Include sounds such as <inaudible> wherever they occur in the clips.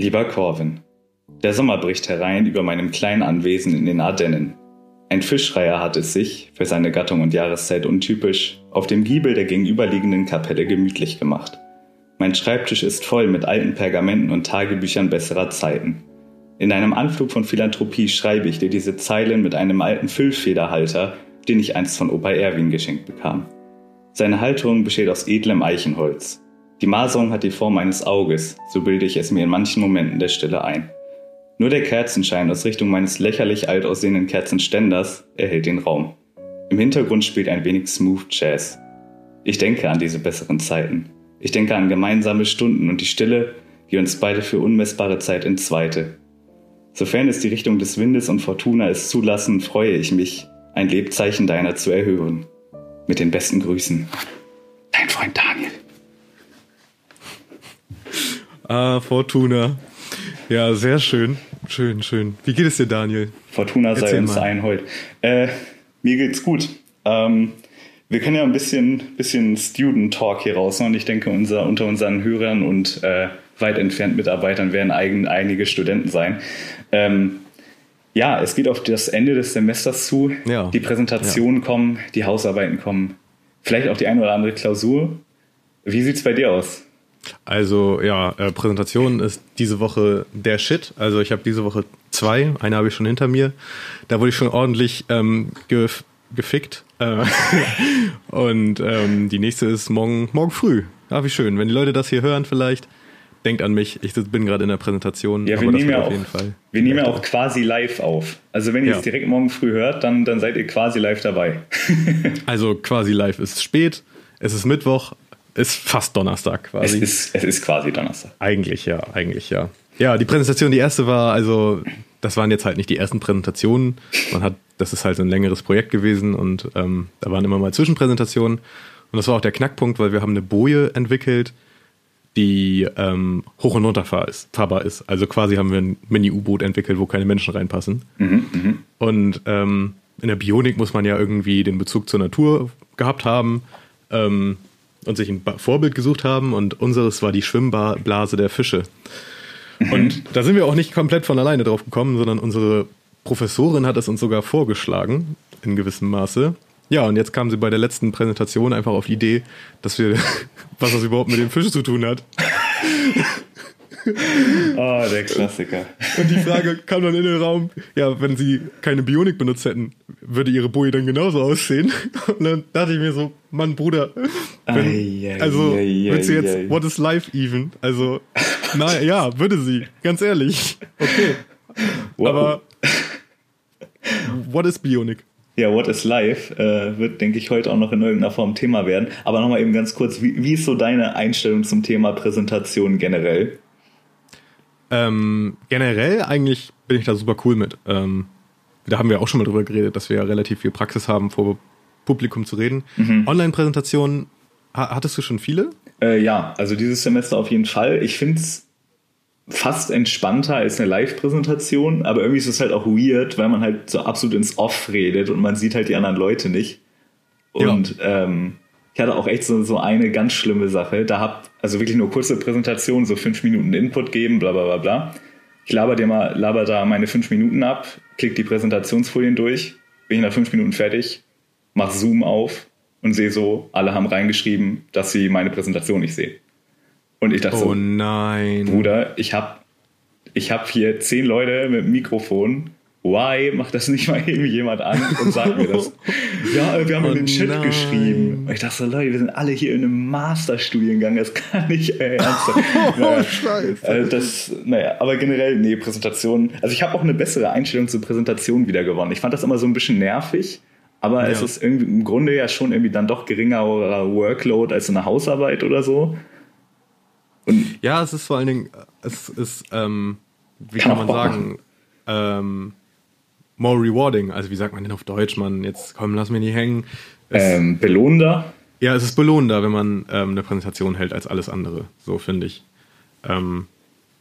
Lieber Corvin, der Sommer bricht herein über meinem kleinen Anwesen in den Ardennen. Ein Fischreiher hat es sich, für seine Gattung und Jahreszeit untypisch, auf dem Giebel der gegenüberliegenden Kapelle gemütlich gemacht. Mein Schreibtisch ist voll mit alten Pergamenten und Tagebüchern besserer Zeiten. In einem Anflug von Philanthropie schreibe ich dir diese Zeilen mit einem alten Füllfederhalter, den ich einst von Opa Erwin geschenkt bekam. Seine Halterung besteht aus edlem Eichenholz. Die Maserung hat die Form eines Auges, so bilde ich es mir in manchen Momenten der Stille ein. Nur der Kerzenschein aus Richtung meines lächerlich alt aussehenden Kerzenständers erhält den Raum. Im Hintergrund spielt ein wenig Smooth Jazz. Ich denke an diese besseren Zeiten. Ich denke an gemeinsame Stunden und die Stille, die uns beide für unmessbare Zeit entzweite. Sofern es die Richtung des Windes und Fortuna es zulassen, freue ich mich, ein Lebzeichen deiner zu erhören. Mit den besten Grüßen. Dein Freund Daniel. Ah, Fortuna. Ja, sehr schön. Schön, schön. Wie geht es dir, Daniel? Fortuna sei Erzähl uns mal. ein heute. Äh, mir geht's gut. Ähm, wir können ja ein bisschen, bisschen Student Talk hier raus. Und ich denke, unser, unter unseren Hörern und äh, weit entfernt Mitarbeitern werden eigen, einige Studenten sein. Ähm, ja, es geht auf das Ende des Semesters zu. Ja. Die Präsentationen ja. kommen, die Hausarbeiten kommen. Vielleicht auch die eine oder andere Klausur. Wie sieht's bei dir aus? Also ja, äh, Präsentation ist diese Woche der Shit. Also ich habe diese Woche zwei, eine habe ich schon hinter mir. Da wurde ich schon ordentlich ähm, gef gefickt. Äh, <laughs> und ähm, die nächste ist morgen, morgen früh. Ja, wie schön. Wenn die Leute das hier hören vielleicht, denkt an mich. Ich bin gerade in der Präsentation. Ja, wir nehmen ja auch, wir nehmen ja auch quasi live auf. Also wenn ihr ja. es direkt morgen früh hört, dann, dann seid ihr quasi live dabei. <laughs> also quasi live ist spät. Es ist Mittwoch, ist fast Donnerstag quasi. Es ist, es ist quasi Donnerstag. Eigentlich ja, eigentlich ja. Ja, die Präsentation, die erste war, also, das waren jetzt halt nicht die ersten Präsentationen. Man hat, das ist halt ein längeres Projekt gewesen und ähm, da waren immer mal Zwischenpräsentationen. Und das war auch der Knackpunkt, weil wir haben eine Boje entwickelt, die ähm, hoch und runter fahrbar ist. Also quasi haben wir ein Mini-U-Boot entwickelt, wo keine Menschen reinpassen. Mhm, mh. Und ähm, in der Bionik muss man ja irgendwie den Bezug zur Natur gehabt haben. Ähm, und sich ein Vorbild gesucht haben und unseres war die Schwimmblase der Fische. Mhm. Und da sind wir auch nicht komplett von alleine drauf gekommen, sondern unsere Professorin hat es uns sogar vorgeschlagen, in gewissem Maße. Ja, und jetzt kam sie bei der letzten Präsentation einfach auf die Idee, dass wir, <laughs> was das überhaupt mit dem Fisch zu tun hat. <laughs> Oh, <laughs> der Klassiker. Und die Frage kam dann in den Raum, ja, wenn sie keine Bionik benutzt hätten, würde ihre Boje dann genauso aussehen? <laughs> Und dann dachte ich mir so, Mann, Bruder, wenn, ai, ai, also ai, wird sie jetzt, what is life even? Also, na ja, würde sie, ganz ehrlich. Okay. Wow. Aber what is Bionik? Ja, What is Life äh, wird, denke ich, heute auch noch in irgendeiner Form Thema werden. Aber nochmal eben ganz kurz, wie, wie ist so deine Einstellung zum Thema Präsentation generell? Ähm, generell eigentlich bin ich da super cool mit. Ähm, da haben wir auch schon mal drüber geredet, dass wir ja relativ viel Praxis haben, vor Publikum zu reden. Mhm. Online-Präsentationen, ha hattest du schon viele? Äh, ja, also dieses Semester auf jeden Fall. Ich finde es fast entspannter als eine Live-Präsentation, aber irgendwie ist es halt auch weird, weil man halt so absolut ins Off redet und man sieht halt die anderen Leute nicht. Und ja. ähm, ich hatte auch echt so, so eine ganz schlimme Sache. Da hab also wirklich nur kurze Präsentation, so fünf Minuten Input geben, bla bla bla bla. Ich laber dir mal, laber da meine fünf Minuten ab, klick die Präsentationsfolien durch, bin ich nach fünf Minuten fertig, mach Zoom auf und sehe so, alle haben reingeschrieben, dass sie meine Präsentation nicht sehen. Und ich dachte oh so, nein. Bruder, ich habe ich hab hier zehn Leute mit Mikrofon why macht das nicht mal irgendwie jemand an und sagt mir das? ja, wir haben oh in den Chat nein. geschrieben. Und ich dachte so, Leute, wir sind alle hier in einem Masterstudiengang, das kann nicht euer Ernst sein. <laughs> oh, scheiße. Also das, naja, aber generell, nee, Präsentation. Also ich habe auch eine bessere Einstellung zur Präsentation wieder gewonnen. Ich fand das immer so ein bisschen nervig. Aber ja. es ist irgendwie im Grunde ja schon irgendwie dann doch geringerer Workload als eine Hausarbeit oder so. Und ja, es ist vor allen Dingen, es ist, ähm, wie kann, kann man sagen, ähm, more rewarding. Also wie sagt man denn auf Deutsch, man, jetzt komm, lass mich nicht hängen. Ähm, belohnender? Ja, es ist belohnender, wenn man ähm, eine Präsentation hält als alles andere. So finde ich. Ähm,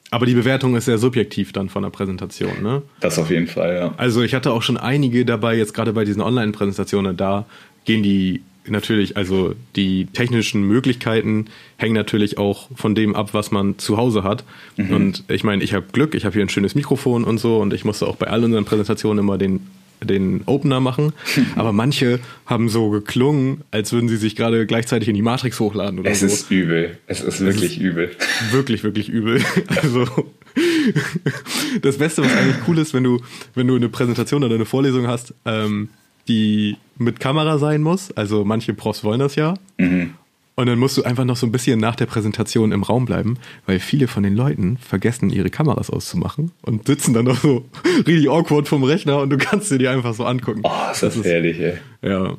aber die Bewertung ist sehr subjektiv dann von der Präsentation, ne? Das auf jeden Fall, ja. Also ich hatte auch schon einige dabei, jetzt gerade bei diesen Online-Präsentationen, da gehen die natürlich, also die technischen Möglichkeiten hängen natürlich auch von dem ab, was man zu Hause hat. Mhm. Und ich meine, ich habe Glück, ich habe hier ein schönes Mikrofon und so und ich musste auch bei all unseren Präsentationen immer den den Opener machen, <laughs> aber manche haben so geklungen, als würden sie sich gerade gleichzeitig in die Matrix hochladen oder es so. Es ist übel. Es ist wirklich es ist übel. <laughs> Wirklich, wirklich übel. <laughs> Also das Beste, was eigentlich cool ist, wenn du, wenn du eine Präsentation oder eine Vorlesung hast, ähm, die mit Kamera sein muss. Also manche Profs wollen das ja. Mhm. Und dann musst du einfach noch so ein bisschen nach der Präsentation im Raum bleiben, weil viele von den Leuten vergessen, ihre Kameras auszumachen und sitzen dann noch so <laughs> richtig awkward vom Rechner und du kannst dir die einfach so angucken. Oh, ist das, das ist herrlich, ey. Ja.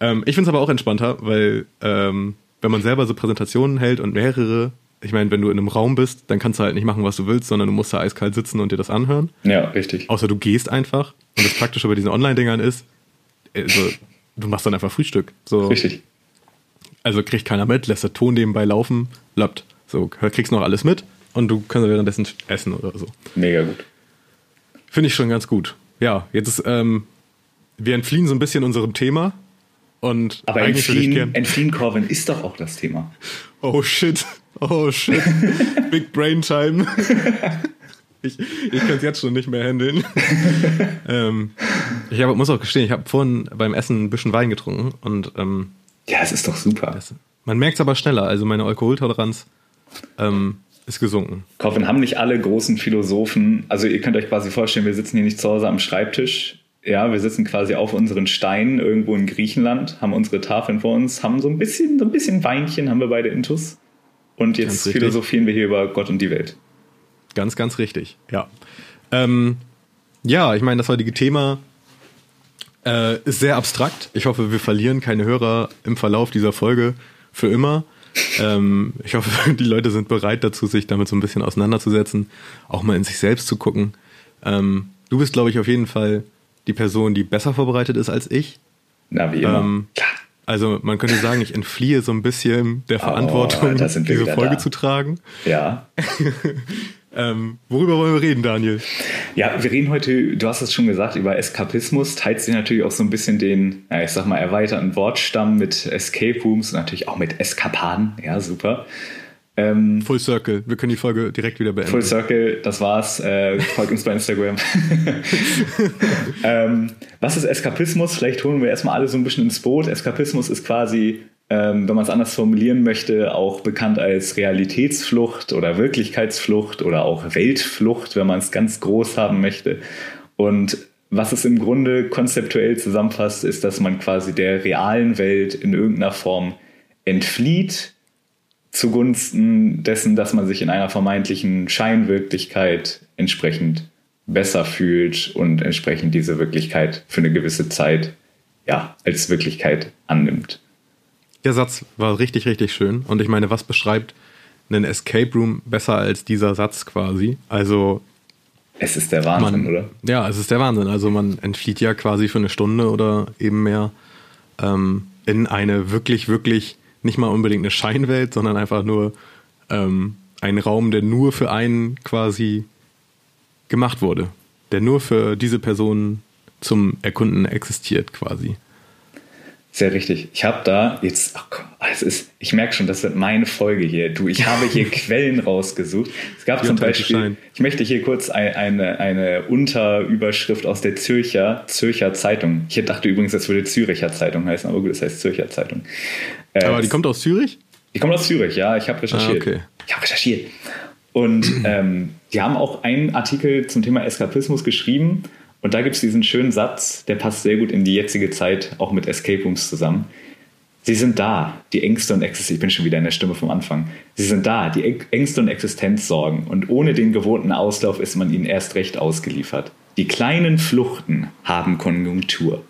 Ähm, ich finde es aber auch entspannter, weil ähm, wenn man selber so Präsentationen hält und mehrere, ich meine, wenn du in einem Raum bist, dann kannst du halt nicht machen, was du willst, sondern du musst da eiskalt sitzen und dir das anhören. Ja, richtig. Außer du gehst einfach. Und das Praktische bei diesen Online-Dingern ist, also, du machst dann einfach Frühstück. So. Richtig. Also kriegt keiner mit, lässt der Ton nebenbei laufen, lappt. So, kriegst noch alles mit und du kannst währenddessen essen oder so. Mega gut. Finde ich schon ganz gut. Ja, jetzt ist, ähm, wir entfliehen so ein bisschen unserem Thema. Und Aber entfliehen, entfliehen, Corvin, ist doch auch das Thema. Oh shit. Oh shit. <laughs> Big Brain Time. <laughs> ich ich kann es jetzt schon nicht mehr handeln. <laughs> ähm, ich hab, muss auch gestehen, ich habe vorhin beim Essen ein bisschen Wein getrunken und ähm, ja, es ist doch super. Das, man merkt es aber schneller. Also meine Alkoholtoleranz ähm, ist gesunken. Coffin haben nicht alle großen Philosophen, also ihr könnt euch quasi vorstellen, wir sitzen hier nicht zu Hause am Schreibtisch. Ja, wir sitzen quasi auf unseren Steinen irgendwo in Griechenland, haben unsere Tafeln vor uns, haben so ein bisschen, so ein bisschen Weinchen haben wir beide intus. Und jetzt philosophieren wir hier über Gott und die Welt. Ganz, ganz richtig, ja. Ähm, ja, ich meine, das heutige Thema äh, ist sehr abstrakt. Ich hoffe, wir verlieren keine Hörer im Verlauf dieser Folge für immer. Ähm, ich hoffe, <laughs> die Leute sind bereit dazu, sich damit so ein bisschen auseinanderzusetzen, auch mal in sich selbst zu gucken. Ähm, du bist, glaube ich, auf jeden Fall die Person, die besser vorbereitet ist als ich. Na, wie immer. Ähm, also man könnte sagen, ich entfliehe so ein bisschen der oh, Verantwortung, oh, diese Folge da. zu tragen. Ja. <laughs> Ähm, worüber wollen wir reden, Daniel? Ja, wir reden heute, du hast es schon gesagt, über Eskapismus. Teilt sich natürlich auch so ein bisschen den, ich sag mal, erweiterten Wortstamm mit Escape Rooms und natürlich auch mit Eskapaden. Ja, super. Ähm, Full Circle. Wir können die Folge direkt wieder beenden. Full Circle, das war's. Äh, folgt uns bei Instagram. <laughs> <laughs> ähm, was ist Eskapismus? Vielleicht holen wir erstmal alle so ein bisschen ins Boot. Eskapismus ist quasi ähm, wenn man es anders formulieren möchte, auch bekannt als Realitätsflucht oder Wirklichkeitsflucht oder auch Weltflucht, wenn man es ganz groß haben möchte. Und was es im Grunde konzeptuell zusammenfasst, ist, dass man quasi der realen Welt in irgendeiner Form entflieht, zugunsten dessen, dass man sich in einer vermeintlichen Scheinwirklichkeit entsprechend besser fühlt und entsprechend diese Wirklichkeit für eine gewisse Zeit ja, als Wirklichkeit annimmt. Der Satz war richtig, richtig schön. Und ich meine, was beschreibt einen Escape Room besser als dieser Satz quasi? Also. Es ist der Wahnsinn, man, oder? Ja, es ist der Wahnsinn. Also man entflieht ja quasi für eine Stunde oder eben mehr ähm, in eine wirklich, wirklich nicht mal unbedingt eine Scheinwelt, sondern einfach nur ähm, ein Raum, der nur für einen quasi gemacht wurde. Der nur für diese Person zum Erkunden existiert quasi. Sehr richtig. Ich habe da jetzt, ach komm, es ist, ich merke schon, das wird meine Folge hier. Du, ich habe hier <laughs> Quellen rausgesucht. Es gab zum Beispiel, ich möchte hier kurz eine, eine, eine Unterüberschrift aus der Zürcher, Zürcher Zeitung. Ich dachte übrigens, das würde Züricher Zeitung heißen, aber gut, das heißt Zürcher Zeitung. Äh, aber die kommt aus Zürich? Die kommt aus Zürich, ja. Ich habe recherchiert. Ah, okay. Ich habe recherchiert. Und ähm, die haben auch einen Artikel zum Thema Eskapismus geschrieben und da gibt es diesen schönen Satz, der passt sehr gut in die jetzige Zeit, auch mit Escape Rooms zusammen. Sie sind da, die Ängste und Existenz. Ich bin schon wieder in der Stimme vom Anfang. Sie sind da, die Ängste und Existenzsorgen. Und ohne den gewohnten Auslauf ist man ihnen erst recht ausgeliefert. Die kleinen Fluchten haben Konjunktur.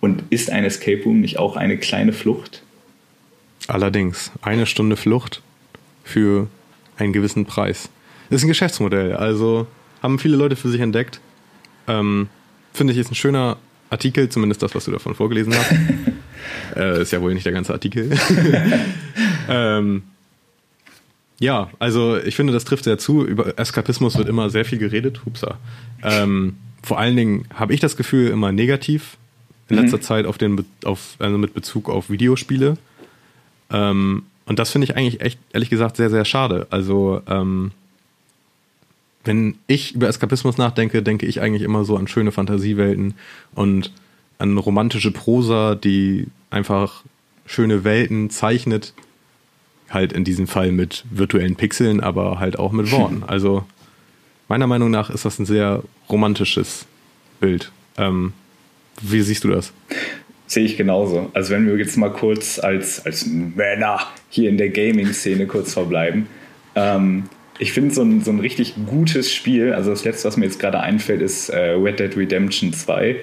Und ist ein Escape Room nicht auch eine kleine Flucht? Allerdings, eine Stunde Flucht für einen gewissen Preis. Das ist ein Geschäftsmodell. Also haben viele Leute für sich entdeckt. Ähm, Finde ich, ist ein schöner Artikel, zumindest das, was du davon vorgelesen hast. <laughs> äh, ist ja wohl nicht der ganze Artikel. <laughs> ähm, ja, also ich finde, das trifft sehr zu. Über Eskapismus wird immer sehr viel geredet. Hupsa. Ähm, vor allen Dingen habe ich das Gefühl, immer negativ in letzter mhm. Zeit auf den, auf, also mit Bezug auf Videospiele. Ähm, und das finde ich eigentlich echt, ehrlich gesagt, sehr, sehr schade. Also, ähm, wenn ich über Eskapismus nachdenke, denke ich eigentlich immer so an schöne Fantasiewelten und an romantische Prosa, die einfach schöne Welten zeichnet. Halt in diesem Fall mit virtuellen Pixeln, aber halt auch mit Worten. <laughs> Also meiner Meinung nach ist das ein sehr romantisches Bild. Ähm, wie siehst du das? Sehe ich genauso. Also wenn wir jetzt mal kurz als, als Männer hier in der Gaming-Szene kurz verbleiben. Ähm, ich finde so ein, so ein richtig gutes Spiel, also das letzte, was mir jetzt gerade einfällt, ist äh, Red Dead Redemption 2.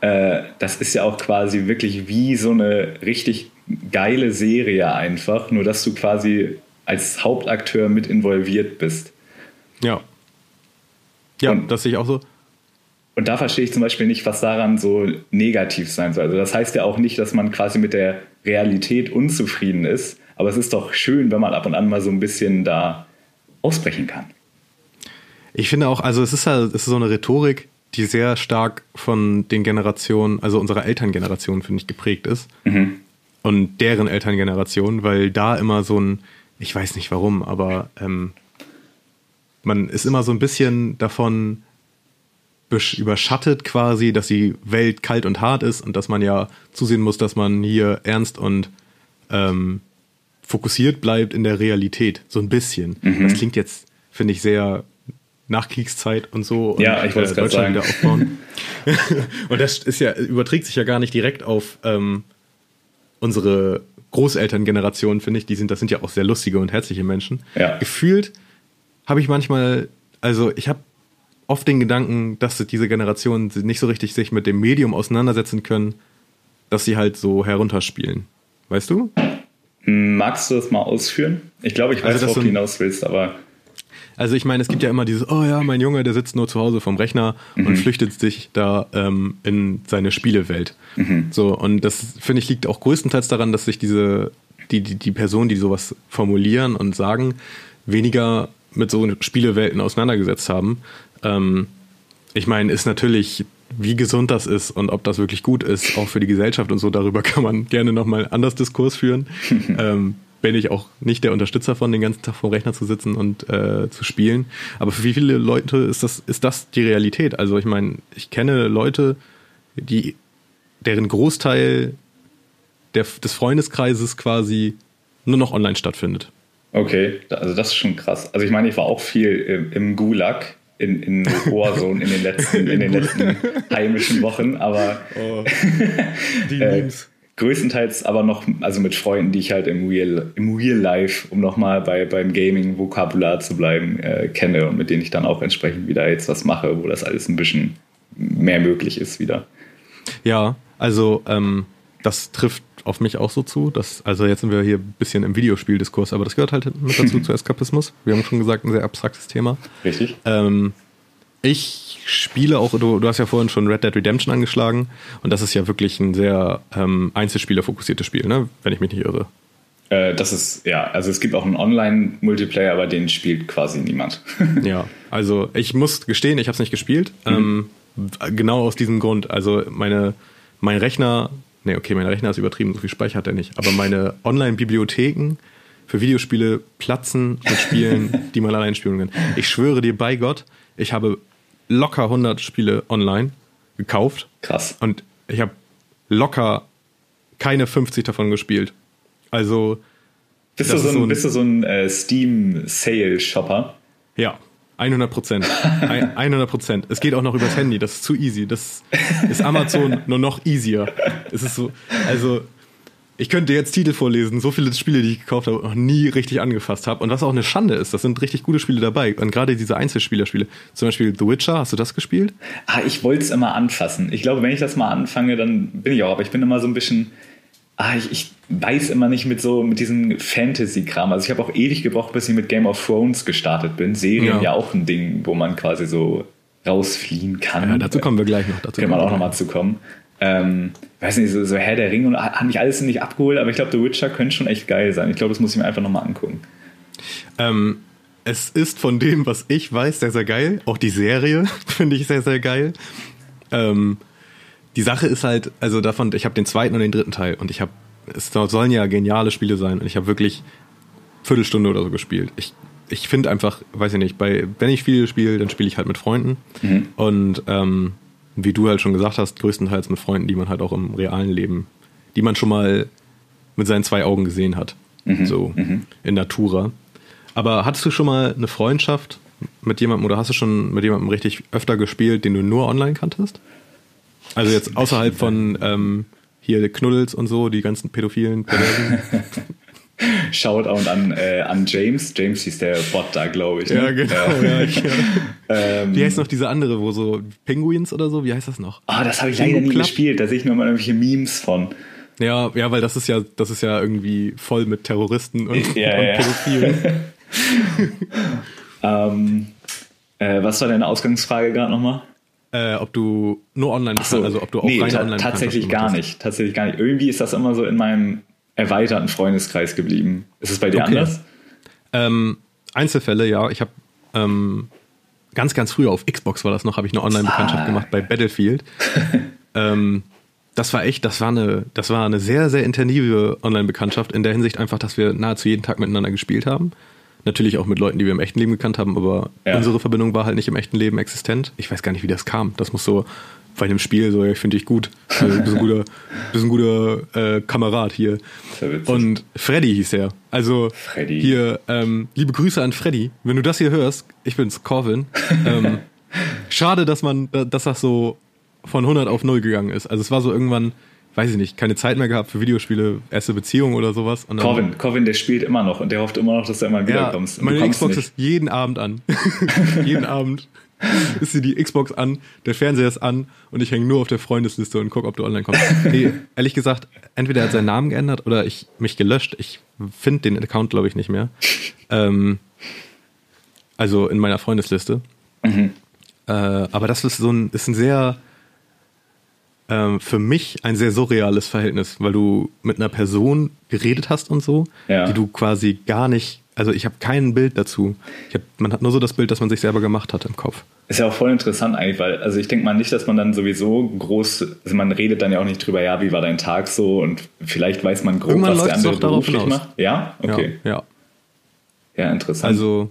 Äh, das ist ja auch quasi wirklich wie so eine richtig geile Serie einfach, nur dass du quasi als Hauptakteur mit involviert bist. Ja. Ja, und, das sehe ich auch so. Und da verstehe ich zum Beispiel nicht, was daran so negativ sein soll. Also das heißt ja auch nicht, dass man quasi mit der Realität unzufrieden ist, aber es ist doch schön, wenn man ab und an mal so ein bisschen da ausbrechen kann. Ich finde auch, also es ist halt, es ist so eine Rhetorik, die sehr stark von den Generationen, also unserer Elterngeneration, finde ich, geprägt ist. Mhm. Und deren Elterngeneration, weil da immer so ein, ich weiß nicht warum, aber ähm, man ist immer so ein bisschen davon überschattet quasi, dass die Welt kalt und hart ist und dass man ja zusehen muss, dass man hier ernst und ähm, fokussiert bleibt in der Realität, so ein bisschen. Mhm. Das klingt jetzt, finde ich, sehr Nachkriegszeit und so. Und, ja, ich wollte es äh, Deutschland wieder aufbauen. <laughs> und das ist ja, überträgt sich ja gar nicht direkt auf ähm, unsere Großelterngeneration, finde ich. Die sind, das sind ja auch sehr lustige und herzliche Menschen. Ja. Gefühlt habe ich manchmal, also ich habe oft den Gedanken, dass diese Generationen nicht so richtig sich mit dem Medium auseinandersetzen können, dass sie halt so herunterspielen. Weißt du? Magst du das mal ausführen? Ich glaube, ich weiß, also, worauf du hinaus willst, aber. Also ich meine, es gibt ja immer dieses, oh ja, mein Junge, der sitzt nur zu Hause vom Rechner mhm. und flüchtet sich da ähm, in seine Spielewelt. Mhm. So, und das, finde ich, liegt auch größtenteils daran, dass sich diese, die, die, die Personen, die sowas formulieren und sagen, weniger mit so Spielewelten auseinandergesetzt haben. Ähm, ich meine, ist natürlich wie gesund das ist und ob das wirklich gut ist, auch für die Gesellschaft und so, darüber kann man gerne nochmal anders Diskurs führen. <laughs> ähm, bin ich auch nicht der Unterstützer von, den ganzen Tag vor dem Rechner zu sitzen und äh, zu spielen. Aber für wie viele Leute ist das, ist das die Realität? Also ich meine, ich kenne Leute, die, deren Großteil der, des Freundeskreises quasi nur noch online stattfindet. Okay, also das ist schon krass. Also ich meine, ich war auch viel im, im Gulag in, in Warzone in den letzten, in den letzten heimischen Wochen, aber oh, <laughs> die äh, Memes. größtenteils aber noch, also mit Freunden, die ich halt im Real, im Real Life, um nochmal bei, beim Gaming-Vokabular zu bleiben, äh, kenne und mit denen ich dann auch entsprechend wieder jetzt was mache, wo das alles ein bisschen mehr möglich ist wieder. Ja, also ähm, das trifft auf mich auch so zu. Dass, also jetzt sind wir hier ein bisschen im Videospieldiskurs, aber das gehört halt mit dazu <laughs> zu Eskapismus. Wir haben schon gesagt, ein sehr abstraktes Thema. Richtig. Ähm, ich spiele auch, du, du, hast ja vorhin schon Red Dead Redemption angeschlagen und das ist ja wirklich ein sehr ähm, Einzelspieler-fokussiertes Spiel, ne? wenn ich mich nicht irre. Äh, das ist, ja, also es gibt auch einen Online-Multiplayer, aber den spielt quasi niemand. <laughs> ja, also ich muss gestehen, ich habe es nicht gespielt. Mhm. Ähm, genau aus diesem Grund. Also meine, mein Rechner Nee, okay, mein Rechner ist übertrieben, so viel Speicher hat er nicht. Aber meine Online-Bibliotheken für Videospiele platzen mit Spielen, <laughs> die man allein spielen kann. Ich schwöre dir bei Gott, ich habe locker 100 Spiele online gekauft. Krass. Und ich habe locker keine 50 davon gespielt. Also. Bist du so ein, so ein, bist du so ein äh, Steam-Sale-Shopper? Ja. 100 Prozent. 100 Prozent. Es geht auch noch übers Handy. Das ist zu easy. Das ist Amazon nur noch easier. Es ist so, also ich könnte jetzt Titel vorlesen, so viele Spiele, die ich gekauft habe, noch nie richtig angefasst habe. Und was auch eine Schande ist, das sind richtig gute Spiele dabei. Und gerade diese Einzelspielerspiele, zum Beispiel The Witcher, hast du das gespielt? Ah, ich wollte es immer anfassen. Ich glaube, wenn ich das mal anfange, dann bin ich auch. Aber ich bin immer so ein bisschen ah, ich, ich weiß immer nicht mit so mit diesem Fantasy-Kram. Also ich habe auch ewig gebraucht, bis ich mit Game of Thrones gestartet bin. Serien ja, ja auch ein Ding, wo man quasi so rausfliehen kann. Ja, dazu kommen wir gleich noch. Dazu kann man auch nochmal zu kommen. Ähm, weiß nicht, so, so Herr der Ringe und hat mich alles nicht abgeholt, aber ich glaube, The Witcher könnte schon echt geil sein. Ich glaube, das muss ich mir einfach nochmal angucken. Ähm, es ist von dem, was ich weiß, sehr, sehr geil. Auch die Serie <laughs> finde ich sehr, sehr geil. Ähm, die Sache ist halt, also davon, ich habe den zweiten und den dritten Teil und ich habe, es sollen ja geniale Spiele sein und ich habe wirklich Viertelstunde oder so gespielt. Ich, ich finde einfach, weiß ich nicht, bei, wenn ich Spiele spiele, dann spiele ich halt mit Freunden mhm. und ähm, wie du halt schon gesagt hast, größtenteils mit Freunden, die man halt auch im realen Leben, die man schon mal mit seinen zwei Augen gesehen hat, mhm. so mhm. in Natura. Aber hattest du schon mal eine Freundschaft mit jemandem oder hast du schon mit jemandem richtig öfter gespielt, den du nur online kanntest? Also jetzt außerhalb von ähm, hier Knuddels und so, die ganzen pädophilen Perversen. <laughs> Shoutout an, äh, an James. James hieß der Bot da, glaube ich. Ne? Ja, genau. Ja. Ja, ja. <laughs> ähm, Wie heißt noch diese andere, wo so Penguins oder so? Wie heißt das noch? Ah, oh, das habe ich leider nie gespielt. Da sehe ich nur mal irgendwelche Memes von. Ja, ja, weil das ist ja, das ist ja irgendwie voll mit Terroristen und, <laughs> ja, und Pädophilen. ähm, äh, was war deine Ausgangsfrage gerade nochmal? Äh, ob du nur online bist, so, also ob du auch nee, reine ta online Tatsächlich gar nicht. Tatsächlich gar nicht. Irgendwie ist das immer so in meinem erweiterten Freundeskreis geblieben. Ist es bei dir okay. anders? Ähm, Einzelfälle, ja. Ich habe ähm, ganz, ganz früher auf Xbox war das noch, habe ich eine Online-Bekanntschaft ah. gemacht bei Battlefield. <laughs> ähm, das war echt, das war eine, das war eine sehr, sehr intensive Online-Bekanntschaft in der Hinsicht einfach, dass wir nahezu jeden Tag miteinander gespielt haben. Natürlich auch mit Leuten, die wir im echten Leben gekannt haben, aber ja. unsere Verbindung war halt nicht im echten Leben existent. Ich weiß gar nicht, wie das kam. Das muss so bei einem Spiel so, ich finde dich gut. Also, du bist ein guter, <laughs> bist ein guter äh, Kamerad hier. Und Freddy hieß er. Also Freddy. hier, ähm, liebe Grüße an Freddy. Wenn du das hier hörst, ich bin's, Corvin. ähm, <laughs> schade, dass man, dass das so von 100 auf 0 gegangen ist. Also es war so irgendwann, weiß ich nicht, keine Zeit mehr gehabt für Videospiele, erste Beziehung oder sowas. Und Corvin, Corvin, der spielt immer noch und der hofft immer noch, dass du immer wiederkommst. Ja, meine Xbox nicht. ist jeden Abend an. <laughs> jeden Abend ist sie die Xbox an, der Fernseher ist an und ich hänge nur auf der Freundesliste und gucke, ob du online kommst. <laughs> Nee, ehrlich gesagt, entweder er hat seinen Namen geändert oder ich mich gelöscht. Ich finde den Account, glaube ich, nicht mehr. <laughs> Ähm, also in meiner Freundesliste. Mhm. Äh, aber das ist so ein, ist ein sehr ähm, für mich ein sehr surreales Verhältnis, weil du mit einer Person geredet hast und so, ja. die du quasi gar nicht, also ich habe kein Bild dazu. Hab, man hat nur so das Bild, das man sich selber gemacht hat im Kopf. Ist ja auch voll interessant eigentlich, weil, also ich denke mal nicht, dass man dann sowieso groß, also man redet dann ja auch nicht drüber, ja, wie war dein Tag so und vielleicht weiß man grob, Irgendwann was der andere beruflich macht. Ja? Okay. Ja, ja. Ja, interessant. Also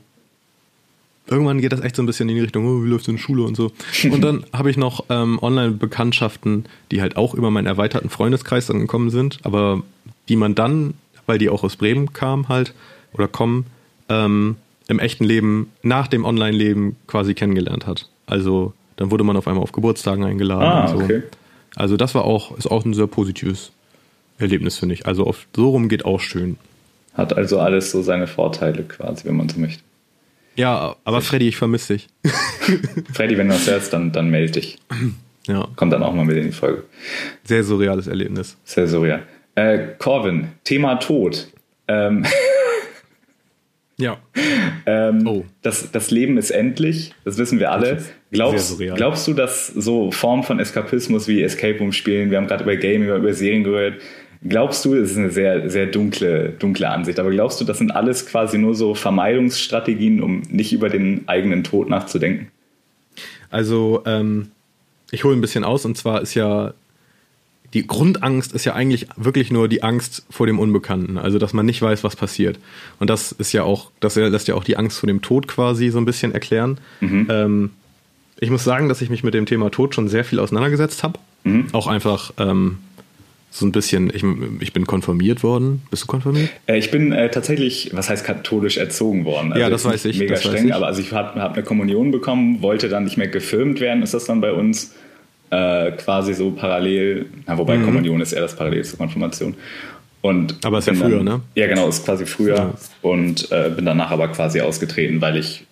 irgendwann geht das echt so ein bisschen in die Richtung, oh, wie läuft in Schule und so. <laughs> Und dann habe ich noch ähm, Online-Bekanntschaften, die halt auch über meinen erweiterten Freundeskreis dann gekommen sind, aber die man dann, weil die auch aus Bremen kamen halt oder kommen, ähm, im echten Leben nach dem Online-Leben quasi kennengelernt hat. Also dann wurde man auf einmal auf Geburtstagen eingeladen ah, und so. Okay. Also das war auch, ist auch ein sehr positives Erlebnis, finde ich. Also auf so rum geht auch schön. Hat also alles so seine Vorteile quasi, wenn man so möchte. Ja, aber Freddy, ich vermisse dich. <laughs> Freddy, wenn du das hörst, dann, dann melde dich. Ja. Kommt dann auch mal mit in die Folge. Sehr surreales Erlebnis. Sehr surreal. Äh, Corvin, Thema Tod. Ähm, <laughs> ja. Ähm, oh. das, das Leben ist endlich, das wissen wir alle. Glaubst, glaubst du, dass so Formen von Eskapismus wie Escape Room spielen, wir haben gerade über Gaming, über Serien gehört, Glaubst du, das ist eine sehr, sehr dunkle, dunkle Ansicht, aber glaubst du, das sind alles quasi nur so Vermeidungsstrategien, um nicht über den eigenen Tod nachzudenken? Also, ähm, ich hole ein bisschen aus und zwar ist ja die Grundangst ist ja eigentlich wirklich nur die Angst vor dem Unbekannten, also dass man nicht weiß, was passiert. Und das ist ja auch, das lässt ja auch die Angst vor dem Tod quasi so ein bisschen erklären. Mhm. Ähm, ich muss sagen, dass ich mich mit dem Thema Tod schon sehr viel auseinandergesetzt habe. Mhm. Auch einfach, ähm, so ein bisschen, ich, ich bin konfirmiert worden. Bist du konfirmiert? Äh, ich bin äh, tatsächlich, was heißt katholisch erzogen worden. Also ja, das weiß ich. Mega das streng, ich. aber also ich habe hab eine Kommunion bekommen, wollte dann nicht mehr gefilmt werden, ist das dann bei uns äh, quasi so parallel, na, wobei mhm. Kommunion ist eher das Parallel zur Konfirmation. Und aber ist ja früher, dann, ne? Ja, genau, ist quasi früher ja. und äh, bin danach aber quasi ausgetreten, weil ich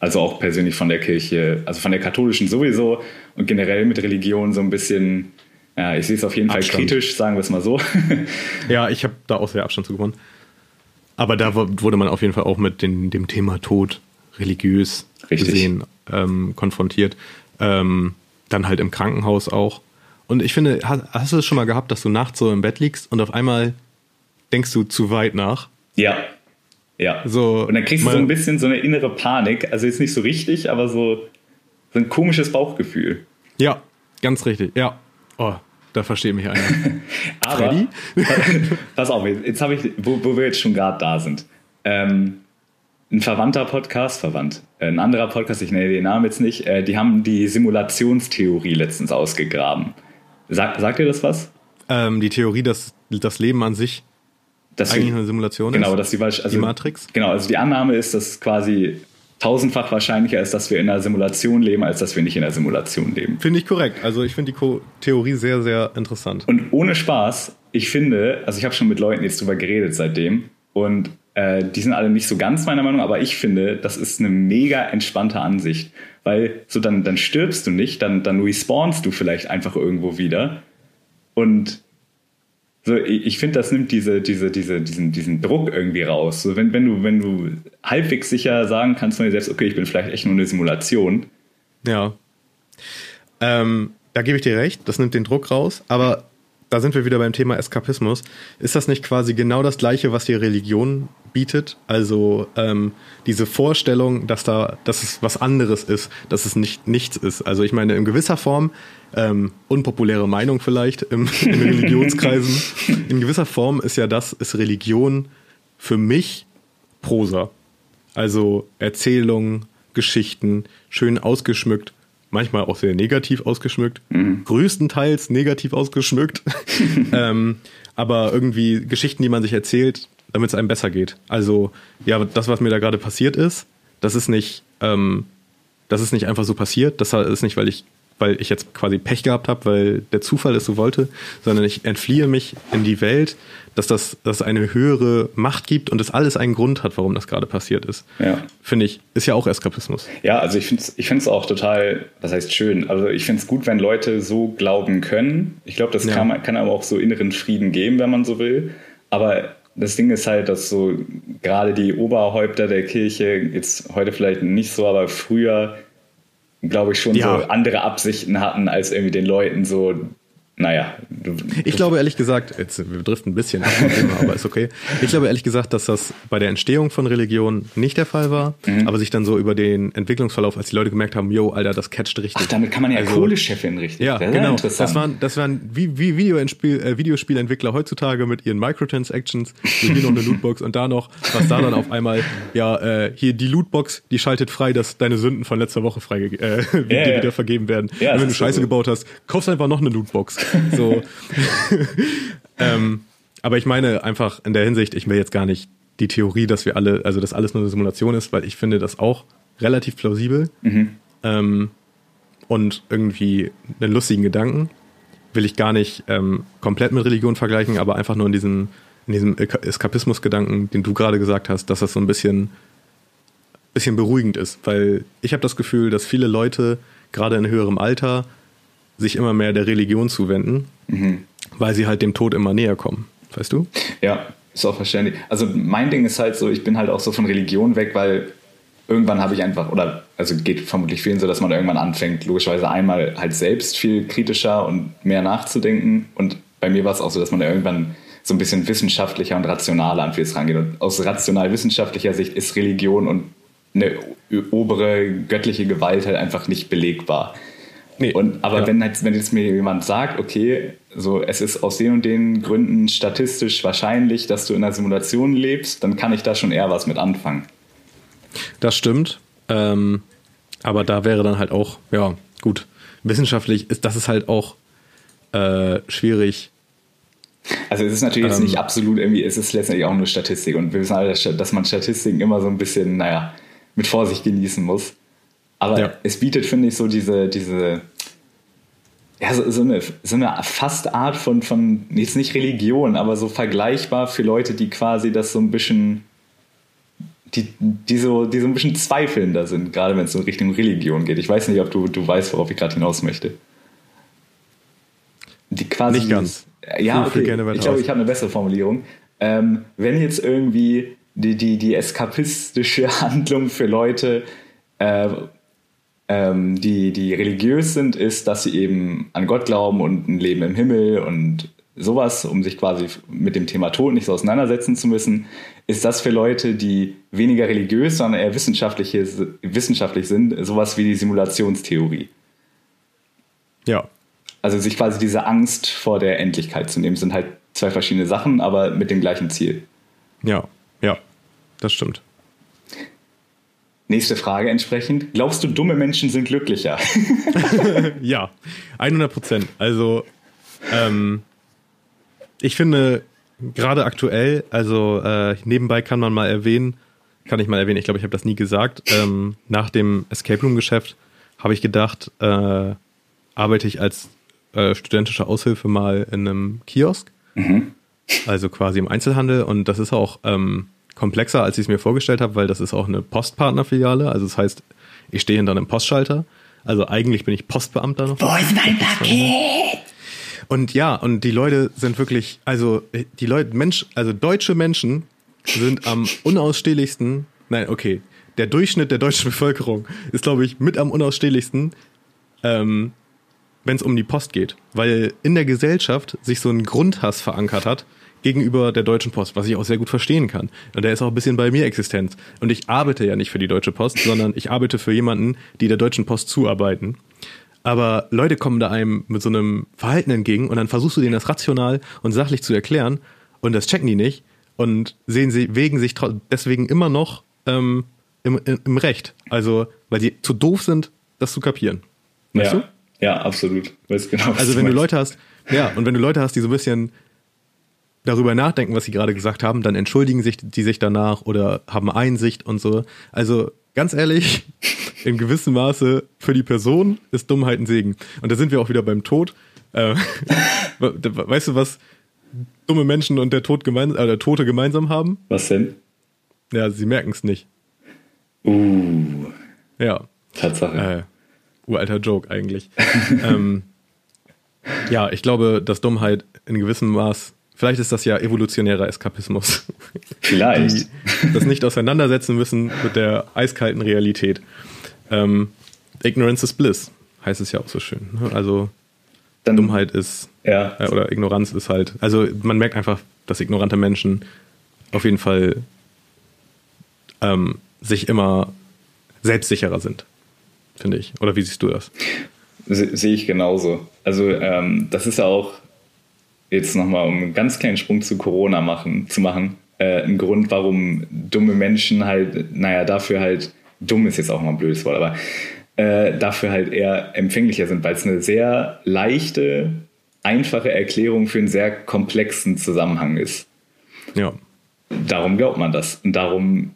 also auch persönlich von der Kirche, also von der katholischen sowieso und generell mit Religion so ein bisschen ja, ich sehe es auf jeden Abstand. Fall kritisch, sagen wir es mal so. <laughs> ja, ich habe da auch sehr Abstand zu gewonnen. Aber da wurde man auf jeden Fall auch mit den, dem Thema Tod religiös Richtig. gesehen ähm, konfrontiert. Ähm, dann halt im Krankenhaus auch. Und ich finde, hast, hast du es schon mal gehabt, dass du nachts so im Bett liegst und auf einmal denkst du zu weit nach? Ja. Ja. So, und dann kriegst du so ein bisschen so eine innere Panik. Also jetzt nicht so richtig, aber so, so ein komisches Bauchgefühl. Ja, ganz richtig. Ja, Oh, da versteht mich einer. <laughs> Aber, Freddy? <laughs> pass auf, jetzt habe ich, wo, wo wir jetzt schon gerade da sind. Ähm, ein verwandter Podcast, verwandt, äh, ein anderer Podcast, ich nenne den Namen jetzt nicht, äh, die haben die Simulationstheorie letztens ausgegraben. Sag, sagt ihr das was? Ähm, die Theorie, dass das Leben an sich dass eigentlich wir, eine Simulation genau, ist? Dass die, also, die Matrix? Genau, also die Annahme ist, dass quasi tausendfach wahrscheinlicher ist, dass wir in einer Simulation leben, als dass wir nicht in einer Simulation leben. Finde ich korrekt. Also ich finde die Ko Theorie sehr, sehr interessant. Und ohne Spaß, ich finde, also ich habe schon mit Leuten jetzt drüber geredet seitdem und äh, die sind alle nicht so ganz meiner Meinung, aber ich finde, das ist eine mega entspannte Ansicht, weil so dann, dann stirbst du nicht, dann, dann respawnst du vielleicht einfach irgendwo wieder und so, ich finde, das nimmt diese, diese, diese, diesen, diesen Druck irgendwie raus. So, wenn, wenn, du, wenn du halbwegs sicher sagen kannst von dir selbst, okay, ich bin vielleicht echt nur eine Simulation. Ja. Ähm, da gebe ich dir recht, das nimmt den Druck raus, aber da sind wir wieder beim Thema Eskapismus. Ist das nicht quasi genau das Gleiche, was die Religion bietet? Also ähm, diese Vorstellung, dass da, dass es was anderes ist, dass es nicht nichts ist. Also ich meine, in gewisser Form, ähm, unpopuläre Meinung vielleicht im, in <laughs> Religionskreisen, in gewisser Form ist ja das, ist Religion für mich Prosa. Also Erzählungen, Geschichten, schön ausgeschmückt manchmal auch sehr negativ ausgeschmückt, mhm. größtenteils negativ ausgeschmückt, <laughs> ähm, aber irgendwie Geschichten, die man sich erzählt, damit es einem besser geht. Also ja, das, was mir da gerade passiert ist, das ist nicht, ähm, das ist nicht einfach so passiert. Das ist nicht, weil ich weil ich jetzt quasi Pech gehabt habe, weil der Zufall es so wollte, sondern ich entfliehe mich in die Welt, dass das dass eine höhere Macht gibt und das alles einen Grund hat, warum das gerade passiert ist. Ja. Finde ich, ist ja auch Eskapismus. Ja, also ich finde es ich find's auch total, was heißt schön, also ich finde es gut, wenn Leute so glauben können. Ich glaube, das ja. kann, kann aber auch so inneren Frieden geben, wenn man so will. Aber das Ding ist halt, dass so gerade die Oberhäupter der Kirche, jetzt heute vielleicht nicht so, aber früher glaube ich, schon ja. so andere Absichten hatten, als irgendwie den Leuten so naja. Du, ich glaube ehrlich gesagt, jetzt, wir driften ein bisschen ab <laughs> aber ist okay. Ich glaube ehrlich gesagt, dass das bei der Entstehung von Religion nicht der Fall war, mhm. aber sich dann so über den Entwicklungsverlauf, als die Leute gemerkt haben, yo, Alter, das catcht richtig. Ach, damit kann man ja also, Kohleschefin richtig. Ja, das genau. Das waren, das waren wie, wie Videospiel, äh, Videospielentwickler heutzutage mit ihren Microtransactions, hier noch eine Lootbox und da noch, was da dann auf einmal, ja, äh, hier die Lootbox, die schaltet frei, dass deine Sünden von letzter Woche frei äh, <laughs> ja, wieder vergeben werden. Ja, und wenn du Scheiße so. gebaut hast, kaufst einfach noch eine Lootbox. <laughs> So. ähm, aber ich meine einfach in der Hinsicht, ich will jetzt gar nicht die Theorie, dass wir alle, also dass alles nur eine Simulation ist, weil ich finde das auch relativ plausibel mhm. ähm, und irgendwie einen lustigen Gedanken. Will ich gar nicht ähm, komplett mit Religion vergleichen, aber einfach nur in diesem, in diesem Eskapismus-Gedanken, den du gerade gesagt hast, dass das so ein bisschen, bisschen beruhigend ist. Weil ich habe das Gefühl, dass viele Leute, gerade in höherem Alter, sich immer mehr der Religion zuwenden, mhm. weil sie halt dem Tod immer näher kommen. Weißt du? Ja, ist auch verständlich. Also mein Ding ist halt so, ich bin halt auch so von Religion weg, weil irgendwann habe ich einfach, oder also geht vermutlich vielen so, dass man irgendwann anfängt, logischerweise einmal halt selbst viel kritischer und mehr nachzudenken. Und bei mir war es auch so, dass man da irgendwann so ein bisschen wissenschaftlicher und rationaler an vieles rangeht. Und aus rational-wissenschaftlicher Sicht ist Religion und eine obere göttliche Gewalt halt einfach nicht belegbar. Nee, und, aber ja. wenn, jetzt, wenn jetzt mir jemand sagt, okay, so es ist aus den und den Gründen statistisch wahrscheinlich, dass du in einer Simulation lebst, dann kann ich da schon eher was mit anfangen. Das stimmt. Ähm, aber da wäre dann halt auch, ja, gut, wissenschaftlich ist das ist halt auch äh, schwierig. Also es ist natürlich ähm, jetzt nicht absolut irgendwie, es ist letztendlich auch nur Statistik und wir wissen alle, dass man Statistiken immer so ein bisschen, naja, mit Vorsicht genießen muss. Aber ja. es bietet, finde ich, so diese, diese ja, so, so, eine, so eine fast Art von, von, jetzt nicht Religion, aber so vergleichbar für Leute, die quasi das so ein bisschen, die, die, so, die so ein bisschen zweifelnder sind, gerade wenn es in Richtung Religion geht. Ich weiß nicht, ob du, du weißt, worauf ich gerade hinaus möchte. Die quasi nicht ganz. Ja, okay. ich glaube, ich habe eine bessere Formulierung. Ähm, wenn jetzt irgendwie die, die, die eskapistische <laughs> Handlung für Leute äh, ähm, die, die religiös sind, ist, dass sie eben an Gott glauben und ein Leben im Himmel und sowas, um sich quasi mit dem Thema Tod nicht so auseinandersetzen zu müssen, ist das für Leute, die weniger religiös, sondern eher wissenschaftlich, wissenschaftlich sind, sowas wie die Simulationstheorie. Ja. Also sich quasi diese Angst vor der Endlichkeit zu nehmen, sind halt zwei verschiedene Sachen, aber mit dem gleichen Ziel. Ja, ja, das stimmt. Nächste Frage entsprechend. Glaubst du, dumme Menschen sind glücklicher? <laughs> ja, 100 Prozent. Also, ähm, ich finde, gerade aktuell, also äh, nebenbei kann man mal erwähnen, kann ich mal erwähnen, ich glaube, ich habe das nie gesagt, ähm, nach dem Escape Room-Geschäft habe ich gedacht, äh, arbeite ich als äh, studentische Aushilfe mal in einem Kiosk, mhm. also quasi im Einzelhandel und das ist auch ähm, komplexer, als ich es mir vorgestellt habe, weil das ist auch eine Postpartnerfiliale, also das heißt, ich stehe hinter einem Postschalter, also eigentlich bin ich Postbeamter noch. Wo ist mein Paket? Und ja, und die Leute sind wirklich, also die Leute, Mensch, also deutsche Menschen sind am <laughs> unausstehlichsten, nein, okay, der Durchschnitt der deutschen Bevölkerung ist, glaube ich, mit am unausstehlichsten, ähm, wenn es um die Post geht. Weil in der Gesellschaft sich so ein Grundhass verankert hat gegenüber der Deutschen Post, was ich auch sehr gut verstehen kann. Und der ist auch ein bisschen bei mir existent. Und ich arbeite ja nicht für die Deutsche Post, sondern ich arbeite für jemanden, die der Deutschen Post zuarbeiten. Aber Leute kommen da einem mit so einem Verhalten entgegen und dann versuchst du denen das rational und sachlich zu erklären und das checken die nicht und sehen sie, wegen sich deswegen immer noch ähm, im, im Recht. Also, weil sie zu doof sind, das zu kapieren. Weißt ja, du? ja, absolut. Weiß genau, also, wenn du, du Leute hast, ja, und wenn du Leute hast, die so ein bisschen darüber nachdenken, was sie gerade gesagt haben, dann entschuldigen sich die sich danach oder haben Einsicht und so. Also, ganz ehrlich, <laughs> in gewissem Maße für die Person ist Dummheit ein Segen. Und da sind wir auch wieder beim Tod. <laughs> Äh, weißt du, was dumme Menschen und der, Tod gemein, äh, der Tote gemeinsam haben? Was denn? Ja, sie merken es nicht. Uh. Ja. Tatsache. Äh, uralter Joke eigentlich. <laughs> ähm, ja, ich glaube, dass Dummheit in gewissem Maß Vielleicht ist das ja evolutionärer Eskapismus. Vielleicht. Die das nicht auseinandersetzen müssen mit der eiskalten Realität. Ähm, Ignorance is bliss, heißt es ja auch so schön. Ne? Also Dann, Dummheit ist, ja. Äh, oder Ignoranz ist halt, also man merkt einfach, dass ignorante Menschen auf jeden Fall ähm, sich immer selbstsicherer sind, finde ich. Oder wie siehst du das? Sehe ich genauso. Also ähm, das ist ja auch jetzt nochmal, um einen ganz kleinen Sprung zu Corona machen, zu machen, äh, ein Grund, warum dumme Menschen halt, naja, dafür halt, dumm ist jetzt auch mal ein blödes Wort, aber äh, dafür halt eher empfänglicher sind, weil es eine sehr leichte, einfache Erklärung für einen sehr komplexen Zusammenhang ist. Ja. Darum glaubt man das. Und darum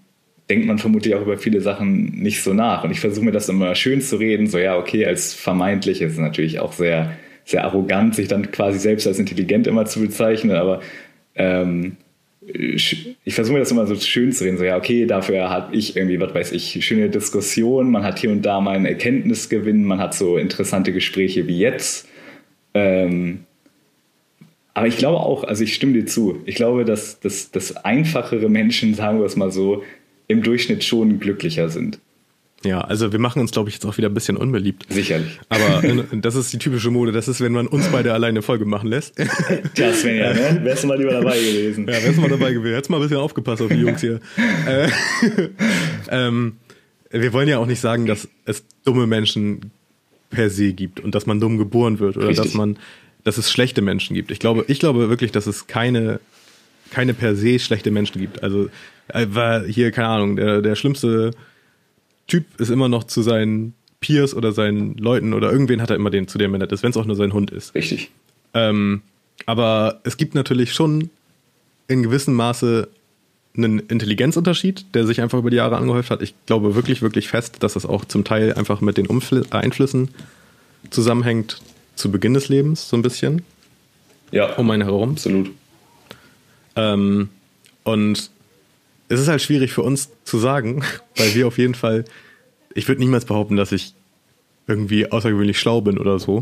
denkt man vermutlich auch über viele Sachen nicht so nach. Und ich versuche mir das immer schön zu reden, so ja, okay, als vermeintlich ist es natürlich auch sehr sehr arrogant, sich dann quasi selbst als intelligent immer zu bezeichnen, aber ähm, ich versuche mir das immer so schön zu reden, so ja, okay, dafür habe ich irgendwie, was weiß ich, schöne Diskussionen, man hat hier und da mal einen Erkenntnisgewinn, man hat so interessante Gespräche wie jetzt. Ähm, aber ich glaube auch, also ich stimme dir zu, ich glaube, dass, dass, dass einfachere Menschen, sagen wir es mal so, im Durchschnitt schon glücklicher sind. Ja, also wir machen uns, glaube ich, jetzt auch wieder ein bisschen unbeliebt. Sicherlich. Aber äh, das ist die typische Mode. Das ist, wenn man uns beide alleine eine Folge machen lässt. <laughs> Tja, Sven, ja, ne? Wärst du mal lieber dabei gewesen. Ja, wärst du mal dabei gewesen. Hättest mal ein bisschen aufgepasst auf die Jungs hier. <laughs> Äh, ähm, wir wollen ja auch nicht sagen, dass es dumme Menschen per se gibt und dass man dumm geboren wird oder Richtig. dass man, dass es schlechte Menschen gibt. Ich glaube, ich glaube wirklich, dass es keine, keine per se schlechte Menschen gibt. Also, äh, war hier, keine Ahnung, der, der schlimmste Typ ist immer noch zu seinen Peers oder seinen Leuten oder irgendwen hat er immer den, zu dem er nett ist, wenn es auch nur sein Hund ist. Richtig. Ähm, aber es gibt natürlich schon in gewissem Maße einen Intelligenzunterschied, der sich einfach über die Jahre angehäuft hat. Ich glaube wirklich, wirklich fest, dass das auch zum Teil einfach mit den Umfl Einflüssen zusammenhängt zu Beginn des Lebens, so ein bisschen. Ja. Um einen herum. Absolut. Ähm, und es ist halt schwierig für uns zu sagen, <laughs> weil wir auf jeden Fall, ich würde niemals behaupten, dass ich irgendwie außergewöhnlich schlau bin oder so.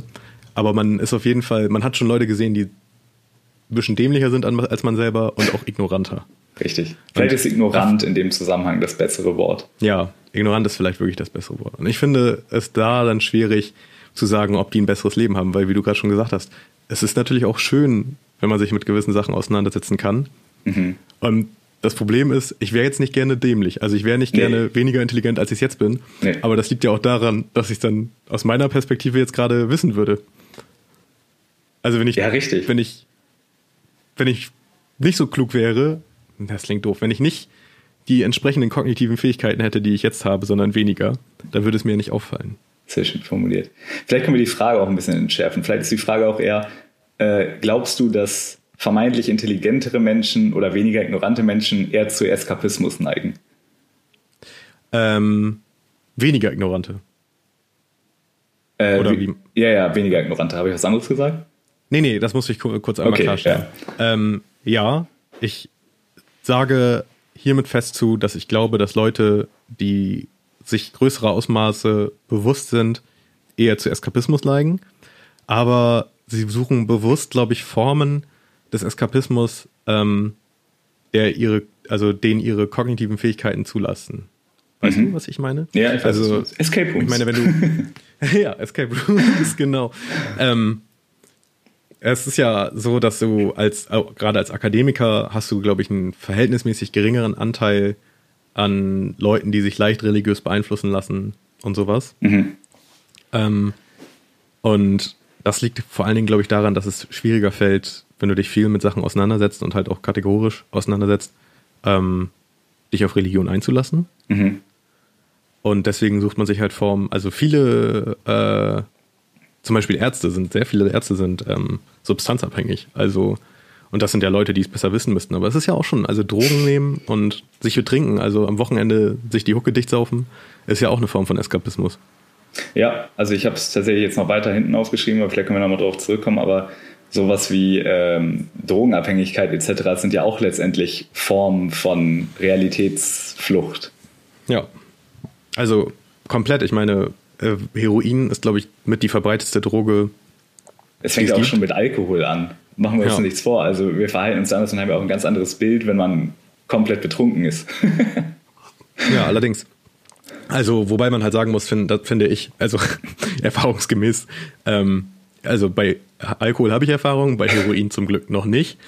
Aber man ist auf jeden Fall, man hat schon Leute gesehen, die ein bisschen dämlicher sind als man selber und auch ignoranter. Richtig. Vielleicht und, ist ignorant in dem Zusammenhang das bessere Wort. Ja, ignorant ist vielleicht wirklich das bessere Wort. Und ich finde es da dann schwierig zu sagen, ob die ein besseres Leben haben, weil wie du gerade schon gesagt hast, es ist natürlich auch schön, wenn man sich mit gewissen Sachen auseinandersetzen kann. Mhm. Und das Problem ist, ich wäre jetzt nicht gerne dämlich. Also ich wäre nicht nee. gerne weniger intelligent, als ich es jetzt bin. Nee. Aber das liegt ja auch daran, dass ich es dann aus meiner Perspektive jetzt gerade wissen würde. Also wenn ich, Ja, richtig. wenn ich, wenn ich nicht so klug wäre, das klingt doof, wenn ich nicht die entsprechenden kognitiven Fähigkeiten hätte, die ich jetzt habe, sondern weniger, dann würde es mir nicht auffallen. Sehr schön formuliert. Vielleicht können wir die Frage auch ein bisschen entschärfen. Vielleicht ist die Frage auch eher, äh, glaubst du, dass vermeintlich intelligentere Menschen oder weniger ignorante Menschen eher zu Eskapismus neigen? Ähm, weniger Ignorante. Äh, Oder wie- Ja, ja, weniger ignorante. Habe ich was anderes gesagt? Nee, nee, das muss ich ku- kurz einmal Okay, klarstellen. Ähm, ja, ich sage hiermit fest zu, dass ich glaube, dass Leute, die sich größerer Ausmaße bewusst sind, eher zu Eskapismus neigen. Aber sie suchen bewusst, glaube ich, Formen des Eskapismus, ähm, der ihre, also den ihre kognitiven Fähigkeiten zulassen. Weißt du, was ich meine? Mhm. Ja, ich weiß, also meinst. Escape Rooms. Ich meine, wenn du <laughs> ja Escape Rooms genau. Ähm, es ist ja so, dass du als gerade als Akademiker hast du, glaube ich, einen verhältnismäßig geringeren Anteil an Leuten, die sich leicht religiös beeinflussen lassen und sowas. Ähm, und das liegt vor allen Dingen, glaube ich, daran, dass es schwieriger fällt, wenn du dich viel mit Sachen auseinandersetzt und halt auch kategorisch auseinandersetzt, ähm, dich auf Religion einzulassen. Und deswegen sucht man sich halt Formen, also viele, äh, zum Beispiel Ärzte sind, sehr viele Ärzte sind ähm, substanzabhängig. Also, und das sind ja Leute, die es besser wissen müssten. Aber es ist ja auch schon, also Drogen nehmen und sich betrinken, also am Wochenende sich die Hucke dicht saufen, ist ja auch eine Form von Eskapismus. Ja, also ich habe es tatsächlich jetzt noch weiter hinten aufgeschrieben, aber vielleicht können wir nochmal drauf zurückkommen, aber sowas wie ähm, Drogenabhängigkeit etc. sind ja auch letztendlich Formen von Realitätsflucht. Ja. Also komplett, ich meine, äh, Heroin ist, glaube ich, mit die verbreitetste Droge. Es fängt auch gibt. schon mit Alkohol an. Machen wir uns Ja. nichts vor. Also wir verhalten uns anders und haben ja auch ein ganz anderes Bild, wenn man komplett betrunken ist. <laughs> Ja, allerdings. Also, wobei man halt sagen muss, find, das finde ich, also <laughs> erfahrungsgemäß, ähm, also bei Alkohol habe ich Erfahrung, bei Heroin zum Glück noch nicht.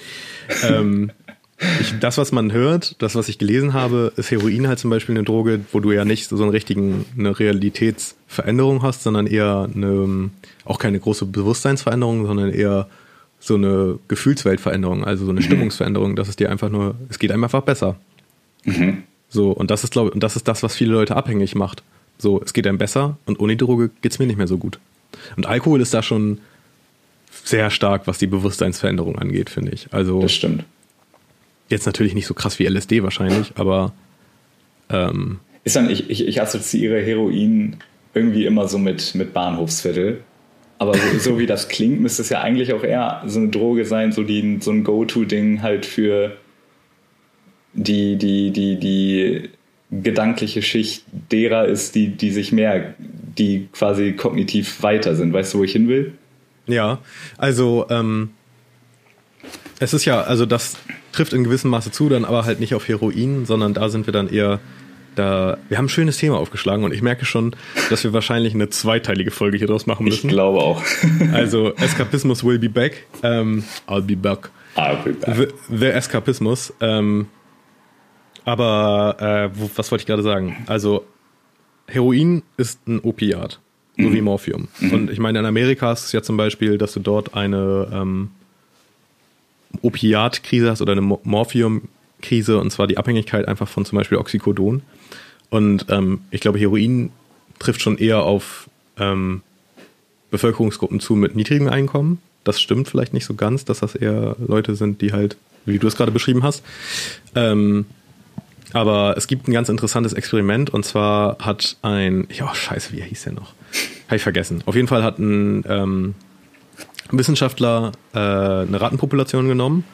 Ähm, ich, das, was man hört, das, was ich gelesen habe, ist Heroin halt zum Beispiel eine Droge, wo du ja nicht so einen richtigen, eine Realitätsveränderung hast, sondern eher eine, auch keine große Bewusstseinsveränderung, sondern eher so eine Gefühlsweltveränderung, also so eine Stimmungsveränderung, dass es dir einfach nur, es geht einem einfach besser. So, und das ist, glaube und das ist das, was viele Leute abhängig macht. So, es geht einem besser und ohne Droge geht's mir nicht mehr so gut. Und Alkohol ist da schon sehr stark, was die Bewusstseinsveränderung angeht, finde ich. Also Das stimmt. jetzt natürlich nicht so krass wie LSD wahrscheinlich, aber ähm, Ist dann, ich, ich, ich assoziiere Heroin irgendwie immer so mit, mit Bahnhofsviertel. Aber so, so wie das klingt, müsste es ja eigentlich auch eher so eine Droge sein, so, die, so ein Go-To-Ding halt für die, die, die, die gedankliche Schicht derer ist, die, die sich mehr, die quasi kognitiv weiter sind. Weißt du, wo ich hin will? Ja, also ähm, es ist ja, also das trifft in gewissem Maße zu, dann aber halt nicht auf Heroin, sondern da sind wir dann eher da. Wir haben ein schönes Thema aufgeschlagen und ich merke schon, dass wir wahrscheinlich eine zweiteilige Folge hier draus machen Ich müssen. glaube auch. <laughs> Also Eskapismus will be back. Ähm, I'll be back. Ah, okay. The, the Eskapismus. Ähm, aber äh, was wollte ich gerade sagen? Also Heroin ist ein Opiat, so wie Morphium. Und ich meine, in Amerika ist es ja zum Beispiel, dass du dort eine ähm, Opiatkrise hast oder eine Mo- Morphiumkrise und zwar die Abhängigkeit einfach von zum Beispiel Oxycodon. Und ähm, ich glaube, Heroin trifft schon eher auf ähm, Bevölkerungsgruppen zu mit niedrigem Einkommen. Das stimmt vielleicht nicht so ganz, dass das eher Leute sind, die halt, wie du es gerade beschrieben hast. Ähm, aber es gibt ein ganz interessantes Experiment und zwar hat ein, ja, scheiße, wie hieß der noch? Habe ich vergessen. Auf jeden Fall hat ein ähm, Wissenschaftler äh, eine Rattenpopulation genommen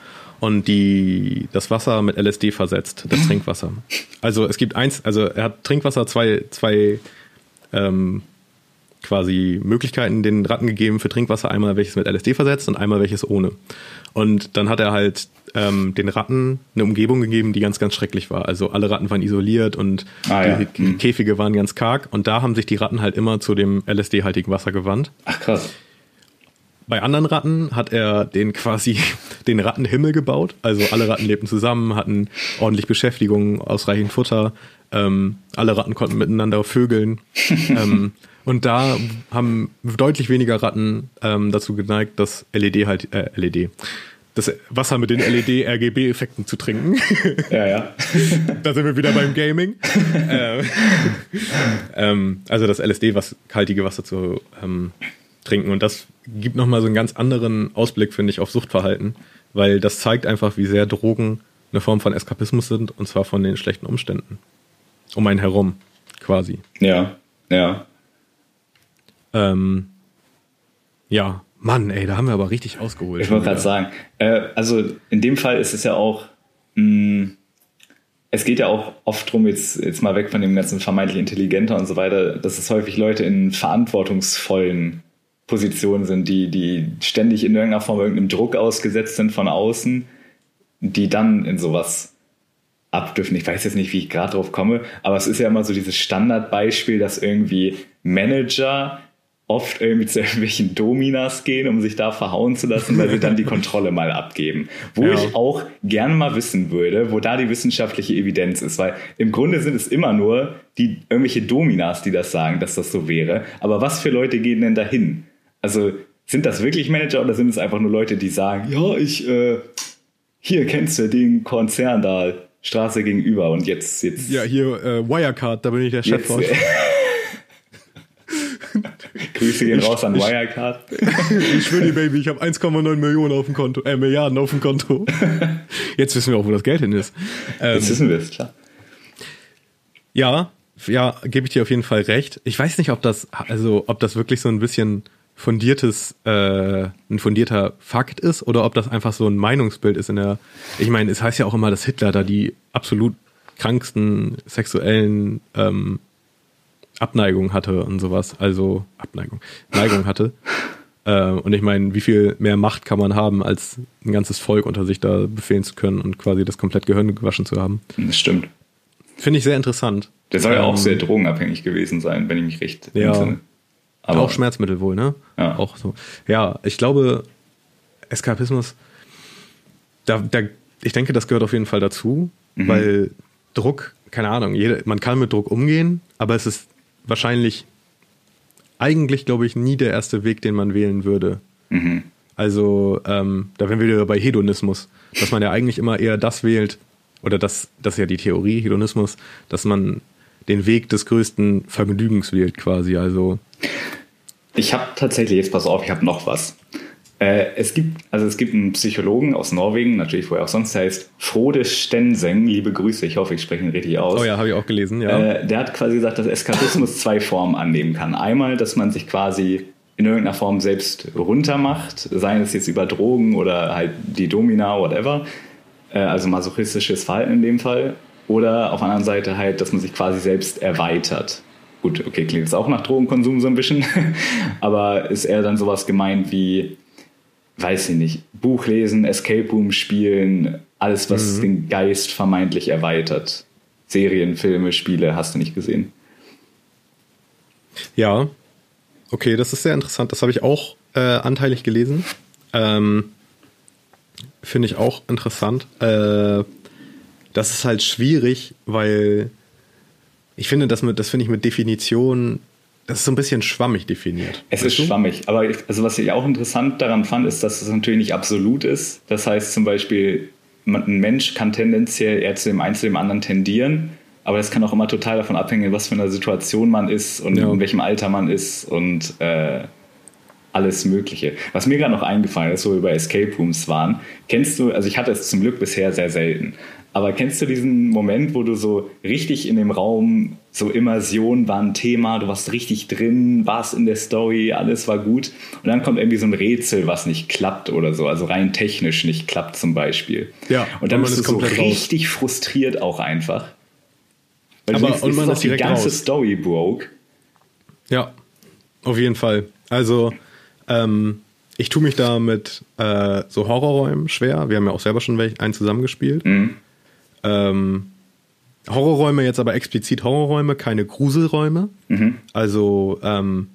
und die das Wasser mit LSD versetzt, das <laughs> Trinkwasser. Also es gibt eins, also er hat Trinkwasser zwei, zwei ähm, quasi Möglichkeiten den Ratten gegeben für Trinkwasser, einmal welches mit LSD versetzt und einmal welches ohne. Und dann hat er halt ähm, den Ratten eine Umgebung gegeben, die ganz, ganz schrecklich war. Also alle Ratten waren isoliert und Ah, ja. die Mhm. Käfige waren ganz karg und da haben sich die Ratten halt immer zu dem LSD-haltigen Wasser gewandt. Ach krass. bei anderen Ratten hat er den quasi <laughs> den Rattenhimmel gebaut. Also alle Ratten lebten zusammen, hatten ordentlich Beschäftigung, ausreichend Futter. Ähm, alle Ratten konnten miteinander vögeln. <laughs> ähm, und da haben deutlich weniger Ratten ähm, dazu geneigt, das LED halt, äh, LED, das Wasser mit den LED-RGB-Effekten zu trinken. Ja, ja. <laughs> da sind wir wieder beim Gaming. <laughs> ähm, ähm, also das LSD, was kaltige Wasser zu ähm, trinken. Und das gibt nochmal so einen ganz anderen Ausblick, finde ich, auf Suchtverhalten, weil das zeigt einfach, wie sehr Drogen eine Form von Eskapismus sind, und zwar von den schlechten Umständen. Um einen herum, quasi. Ja, ja. Ähm, ja, Mann, ey, da haben wir aber richtig ausgeholt. Ich wollte gerade sagen, äh, also in dem Fall ist es ja auch, mh, es geht ja auch oft drum, jetzt, jetzt mal weg von dem ganzen vermeintlich intelligenter und so weiter, dass es häufig Leute in verantwortungsvollen Positionen sind, die, die ständig in irgendeiner Form irgendeinem Druck ausgesetzt sind von außen, die dann in sowas abdürfen. Ich weiß jetzt nicht, wie ich gerade drauf komme, aber es ist ja immer so dieses Standardbeispiel, dass irgendwie Manager oft irgendwie zu irgendwelchen Dominas gehen, um sich da verhauen zu lassen, weil sie dann die <laughs> Kontrolle mal abgeben. Wo ja. ich auch gern mal wissen würde, wo da die wissenschaftliche Evidenz ist, weil im Grunde sind es immer nur die irgendwelche Dominas, die das sagen, dass das so wäre. Aber was für Leute gehen denn dahin? Also sind das wirklich Manager oder sind es einfach nur Leute, die sagen, ja, ich, äh, hier kennst du den Konzern da, Straße gegenüber und jetzt, jetzt. Ja, hier äh, Wirecard, da bin ich der Chef von. <laughs> Grüße gehen raus an Wirecard. <laughs> ich will die Baby, ich habe 1,9 Millionen auf dem Konto, äh, Milliarden auf dem Konto. <laughs> Jetzt wissen wir auch, wo das Geld hin ist. Ähm, Jetzt wissen wir es, klar. Ja, ja, gebe ich dir auf jeden Fall recht. Ich weiß nicht, ob das, also ob das wirklich so ein bisschen fundiertes, äh, ein fundierter Fakt ist oder ob das einfach so ein Meinungsbild ist in der. Ich meine, es heißt ja auch immer, dass Hitler da die absolut kranksten sexuellen ähm, Abneigung hatte und sowas. Also Abneigung, Neigung hatte. <laughs> äh, und ich meine, wie viel mehr Macht kann man haben, als ein ganzes Volk unter sich da befehlen zu können und quasi das komplett Gehirn gewaschen zu haben? Das stimmt. Finde ich sehr interessant. Der soll ja auch ähm, sehr drogenabhängig gewesen sein, wenn ich mich recht ja, entsinne. Aber auch Schmerzmittel wohl, ne? Ja. Auch so. Ja, ich glaube, Eskapismus, da, da, ich denke, das gehört auf jeden Fall dazu, mhm. weil Druck, keine Ahnung, jede, man kann mit Druck umgehen, aber es ist wahrscheinlich eigentlich, glaube ich, nie der erste Weg, den man wählen würde. Mhm. Also, ähm, da wären wir wieder bei Hedonismus, dass man ja eigentlich immer eher das wählt, oder das, das ist ja die Theorie, Hedonismus, dass man den Weg des größten Vergnügens wählt, quasi. Also. Ich habe tatsächlich, jetzt pass auf, ich habe noch was. Äh, es gibt, also es gibt einen Psychologen aus Norwegen, natürlich wo er auch sonst heißt, Frode Stenseng, liebe Grüße, ich hoffe, ich spreche ihn richtig aus. Oh ja, habe ich auch gelesen, ja. Äh, der hat quasi gesagt, dass Eskapismus zwei Formen annehmen kann. Einmal, dass man sich quasi in irgendeiner Form selbst runtermacht, sei es jetzt über Drogen oder halt die Domina, whatever, äh, also masochistisches Verhalten in dem Fall. Oder auf der anderen Seite halt, dass man sich quasi selbst erweitert. Gut, okay, klingt jetzt auch nach Drogenkonsum so ein bisschen, <laughs> aber ist eher dann sowas gemeint wie, weiß ich nicht, Buch lesen, Escape Room spielen, alles, was mhm. den Geist vermeintlich erweitert. Serien, Filme, Spiele, hast du nicht gesehen. Ja, okay, das ist sehr interessant. Das habe ich auch äh, anteilig gelesen. Ähm, Finde ich auch interessant. Äh, das ist halt schwierig, weil ich finde, das, das finde ich mit Definition das ist so ein bisschen schwammig definiert. Es ist du? schwammig, aber ich, also was ich auch interessant daran fand, ist, dass es natürlich nicht absolut ist. Das heißt zum Beispiel, ein Mensch kann tendenziell eher zu dem einen zu dem anderen tendieren, aber das kann auch immer total davon abhängen, was für einer Situation man ist und ja. in welchem Alter man ist und äh, alles Mögliche. Was mir gerade noch eingefallen ist, wo wir bei Escape Rooms waren, kennst du, also ich hatte es zum Glück bisher sehr selten, aber kennst du diesen Moment, wo du so richtig in dem Raum, so Immersion war ein Thema, du warst richtig drin, warst in der Story, alles war gut. Und dann kommt irgendwie so ein Rätsel, was nicht klappt oder so, also rein technisch nicht klappt zum Beispiel. Ja. Und dann bist du so richtig raus. frustriert auch einfach. Weil Aber denkst, und man ist die ganze raus. Story broke. Ja, auf jeden Fall. Also, ähm, ich tue mich da mit äh, so Horrorräumen schwer. Wir haben ja auch selber schon einen zusammengespielt. Mhm. Ähm, Horrorräume jetzt aber explizit Horrorräume, keine Gruselräume. Mhm. Also ähm,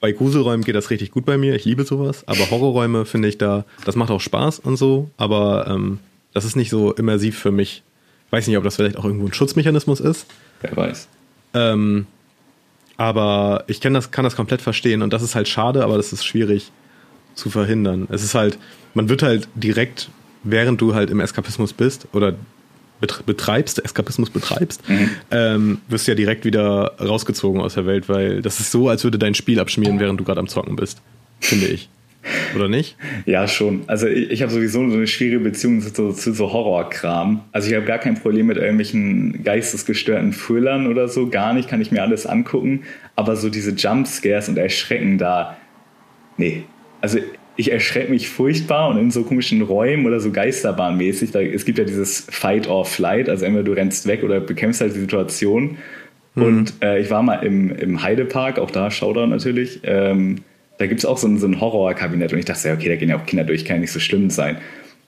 bei Gruselräumen geht das richtig gut bei mir. Ich liebe sowas. Aber Horrorräume finde ich da, das macht auch Spaß und so. Aber ähm, das ist nicht so immersiv für mich. Weiß nicht, ob das vielleicht auch irgendwo ein Schutzmechanismus ist. Wer weiß. Ähm, aber ich kann das, kann das komplett verstehen und das ist halt schade, aber das ist schwierig zu verhindern. Es ist halt, man wird halt direkt, während du halt im Eskapismus bist oder betreibst, Eskapismus betreibst, mhm. ähm, wirst du ja direkt wieder rausgezogen aus der Welt, weil das ist so, als würde dein Spiel abschmieren, während du gerade am Zocken bist, finde ich. Oder nicht? Ja, schon. Also ich, ich habe sowieso so eine schwierige Beziehung zu, zu so Horrorkram. Also ich habe gar kein Problem mit irgendwelchen geistesgestörten Thrillern oder so, gar nicht, kann ich mir alles angucken. Aber so diese Jumpscares und Erschrecken da, nee. Also ich erschrecke mich furchtbar und in so komischen Räumen oder so Geisterbahnmäßig, da, es gibt ja dieses Fight or Flight, also entweder du rennst weg oder bekämpfst halt die Situation. Mhm. Und äh, ich war mal im, im Heidepark, auch da Showdown natürlich, ähm, da gibt es auch so ein, so ein Horrorkabinett und ich dachte, ja, okay, da gehen ja auch Kinder durch, kann ja nicht so schlimm sein.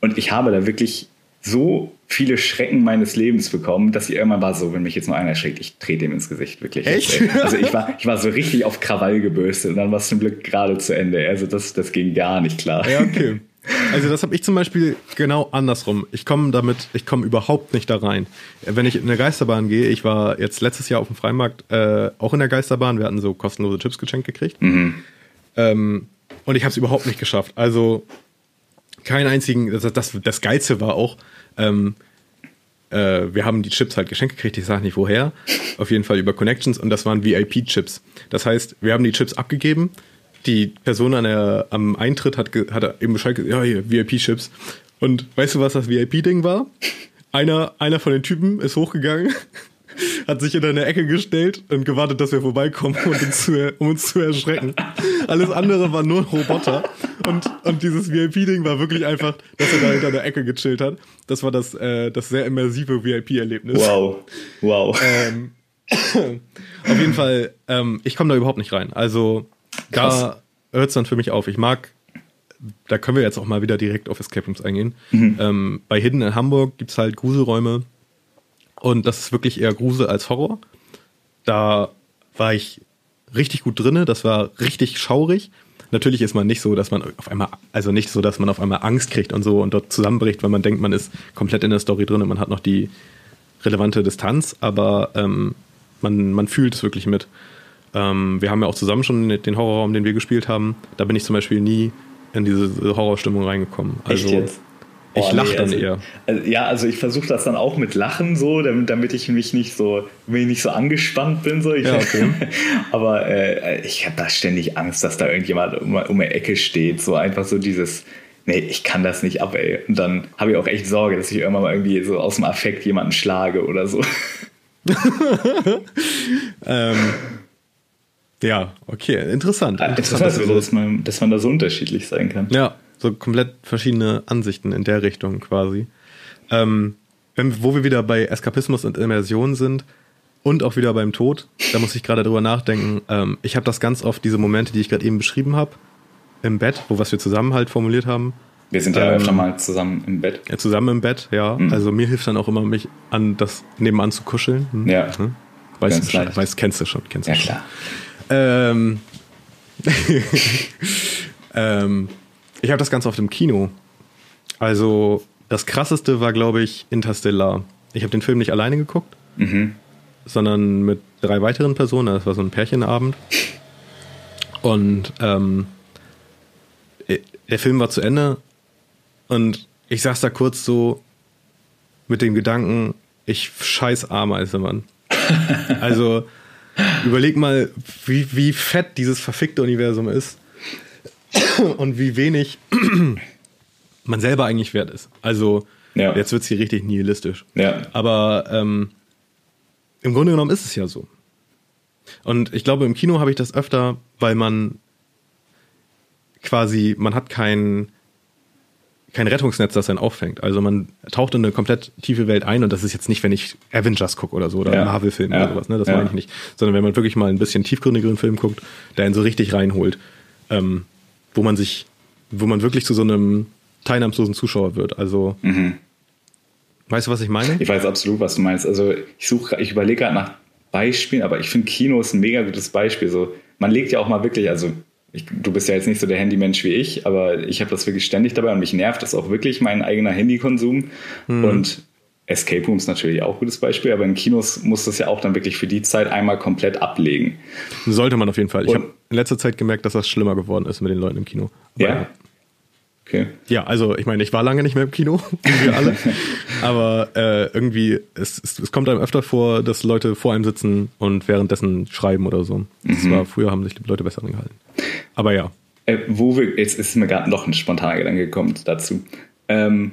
Und ich habe da wirklich so viele Schrecken meines Lebens bekommen, dass ich irgendwann war so, wenn mich jetzt mal einer erschreckt, ich trete dem ins Gesicht, wirklich. Echt? Also ich war, <laughs> ich war so richtig auf Krawall gebürstet und dann war es zum Glück gerade zu Ende. Also das, das ging gar nicht klar. Ja, okay. <laughs> Also das habe ich zum Beispiel genau andersrum. Ich komme damit, ich komme überhaupt nicht da rein. Wenn ich in eine Geisterbahn gehe, ich war jetzt letztes Jahr auf dem Freimarkt äh, auch in der Geisterbahn, wir hatten so kostenlose Chips geschenkt gekriegt. Mhm. Ähm, und ich habe es überhaupt nicht geschafft. Also keinen einzigen, das, das, das Geilste war auch, ähm, äh, wir haben die Chips halt geschenkt gekriegt, ich sage nicht woher, auf jeden Fall über Connections und das waren VIP-Chips. Das heißt, wir haben die Chips abgegeben, die Person an der, am Eintritt hat, hat eben Bescheid gesagt, ja, hier, VIP-Chips. Und weißt du, was das VIP-Ding war? Einer, einer von den Typen ist hochgegangen, hat sich in eine Ecke gestellt und gewartet, dass wir vorbeikommen, um uns zu, um uns zu erschrecken. Alles andere war nur Roboter. Und, und dieses VIP-Ding war wirklich einfach, dass er da hinter der Ecke gechillt hat. Das war das, äh, das sehr immersive VIP-Erlebnis. Wow. Wow. Ähm, auf jeden Fall, ähm, ich komme da überhaupt nicht rein. Also Krass. da hört es dann für mich auf. Ich mag, da können wir jetzt auch mal wieder direkt auf Escape Rooms eingehen. Mhm. Ähm, bei Hidden in Hamburg gibt es halt Gruselräume und das ist wirklich eher Grusel als Horror. Da war ich richtig gut drinne, das war richtig schaurig. Natürlich ist man nicht so, dass man auf einmal, also nicht so, dass man auf einmal Angst kriegt und so und dort zusammenbricht, weil man denkt, man ist komplett in der Story drin und man hat noch die relevante Distanz, aber ähm, man, man fühlt es wirklich mit. Ähm, wir haben ja auch zusammen schon den Horrorraum, den wir gespielt haben. Da bin ich zum Beispiel nie in diese Horrorstimmung reingekommen. Also, Echt jetzt? Ich oh, lache nee, dann also, eher. Also, ja, also ich versuche das dann auch mit Lachen so, damit, damit ich mich nicht so, wenn ich nicht so angespannt bin. So. Ich, ja, <laughs> okay. aber äh, ich habe da ständig Angst, dass da irgendjemand um, um eine Ecke steht. So einfach so dieses, nee, ich kann das nicht ab, ey. Und dann habe ich auch echt Sorge, dass ich irgendwann mal irgendwie so aus dem Affekt jemanden schlage oder so. <laughs> ähm, ja, okay, interessant. interessant, interessant dass, also, dass, man, dass man da so unterschiedlich sein kann. Ja, so komplett verschiedene Ansichten in der Richtung quasi. Ähm, wenn, wo wir wieder bei Eskapismus und Immersion sind und auch wieder beim Tod, da muss ich gerade drüber nachdenken. Ähm, ich habe das ganz oft, diese Momente, die ich gerade eben beschrieben habe, im Bett, wo was wir zusammen halt formuliert haben. Wir sind ja ähm, öfter mal zusammen im Bett. Ja, zusammen im Bett, ja. Mhm. Also mir hilft dann auch immer, mich an das nebenan zu kuscheln. Hm? Ja. Hm? Weißt, du, weißt, kennst du schon, kennst ja, du schon. klar. Ähm, <laughs> ähm, ich habe das Ganze auf dem Kino. Also das krasseste war, glaube ich, Interstellar. Ich habe den Film nicht alleine geguckt, mhm. sondern mit drei weiteren Personen. Das war so ein Pärchenabend. Und ähm, äh, der Film war zu Ende und ich saß da kurz so mit dem Gedanken, ich scheiß Ameise, Mann. also überleg mal, wie, wie fett dieses verfickte Universum ist und wie wenig man selber eigentlich wert ist. Also ja. jetzt wird es hier richtig nihilistisch. Ja. Aber ähm, im Grunde genommen ist es ja so. Und ich glaube, im Kino habe ich das öfter, weil man quasi, man hat kein, kein Rettungsnetz, das einen auffängt. Also man taucht in eine komplett tiefe Welt ein und das ist jetzt nicht, wenn ich Avengers gucke oder so oder ja. Marvel-Film ja. oder sowas, ne? Das ja. meine ich nicht. Sondern wenn man wirklich mal ein bisschen tiefgründigeren Film guckt, der einen so richtig reinholt. Ähm, wo man sich, wo man wirklich zu so einem teilnahmslosen Zuschauer wird. Also, mhm. weißt du, was ich meine? Ich weiß absolut, was du meinst. Also, ich suche, ich überlege gerade nach Beispielen, aber ich finde Kino ist ein mega gutes Beispiel. So, man legt ja auch mal wirklich, also ich, du bist ja jetzt nicht so der Handymensch wie ich, aber ich habe das wirklich ständig dabei und mich nervt das auch wirklich, mein eigener Handykonsum. Mhm. Und Escape Rooms natürlich auch ein gutes Beispiel, aber in Kinos muss das ja auch dann wirklich für die Zeit einmal komplett ablegen. Sollte man auf jeden Fall. Ich habe in letzter Zeit gemerkt, dass das schlimmer geworden ist mit den Leuten im Kino. Aber ja. Okay. Ja, also ich meine, ich war lange nicht mehr im Kino, <laughs> wie wir alle. <laughs> aber äh, irgendwie, es, es, es, kommt einem öfter vor, dass Leute vor einem sitzen und währenddessen schreiben oder so. Das mhm. war, früher haben sich die Leute besser angehalten. Aber ja. Äh, wo wir, jetzt ist mir gerade noch ein spontaner Gedanke gekommen dazu. Ähm,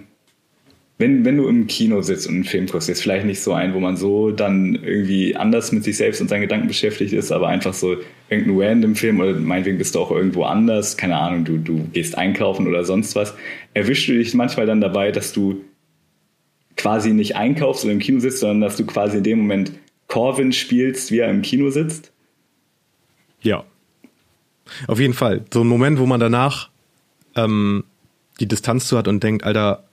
wenn, wenn du im Kino sitzt und einen Film guckst, jetzt vielleicht nicht so ein, wo man so dann irgendwie anders mit sich selbst und seinen Gedanken beschäftigt ist, aber einfach so irgendein random Film oder meinetwegen bist du auch irgendwo anders, keine Ahnung, du, du gehst einkaufen oder sonst was, erwischst du dich manchmal dann dabei, dass du quasi nicht einkaufst oder im Kino sitzt, sondern dass du quasi in dem Moment Corvin spielst, wie er im Kino sitzt? Ja. Auf jeden Fall. So ein Moment, wo man danach ähm, die Distanz zu hat und denkt, Alter,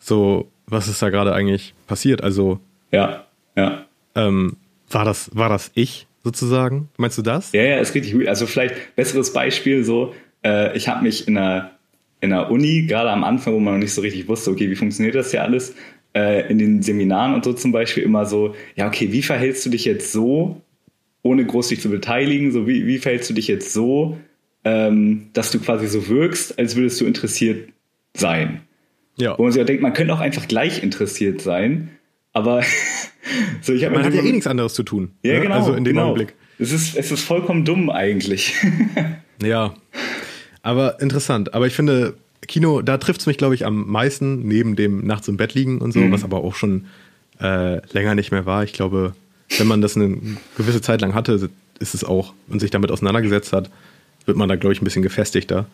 so, was ist da gerade eigentlich passiert? Also. Ja, ja. Ähm, war das, war das ich sozusagen? Meinst du das? Ja, ja, ist richtig gut. Also vielleicht besseres Beispiel so, äh, ich habe mich in einer, in einer Uni, gerade am Anfang, wo man noch nicht so richtig wusste, okay, wie funktioniert das hier alles, äh, in den Seminaren und so zum Beispiel immer so, ja, okay, wie verhältst du dich jetzt so, ohne groß dich zu beteiligen, so wie, wie verhältst du dich jetzt so, ähm, dass du quasi so wirkst, als würdest du interessiert sein. Ja. Wo man sich auch denkt, man könnte auch einfach gleich interessiert sein, aber <laughs> so, ich man hat ja eh nichts anderes zu tun. Ja, ne? genau. Also in dem genau. Augenblick. Es ist, es ist vollkommen dumm eigentlich. <laughs> ja. Aber interessant. Aber ich finde, Kino, da trifft es mich, glaube ich, am meisten, neben dem Nachts im Bett liegen und so, mhm. was aber auch schon äh, länger nicht mehr war. Ich glaube, wenn man das eine gewisse Zeit lang hatte, ist es auch und sich damit auseinandergesetzt hat, wird man da, glaube ich, ein bisschen gefestigter.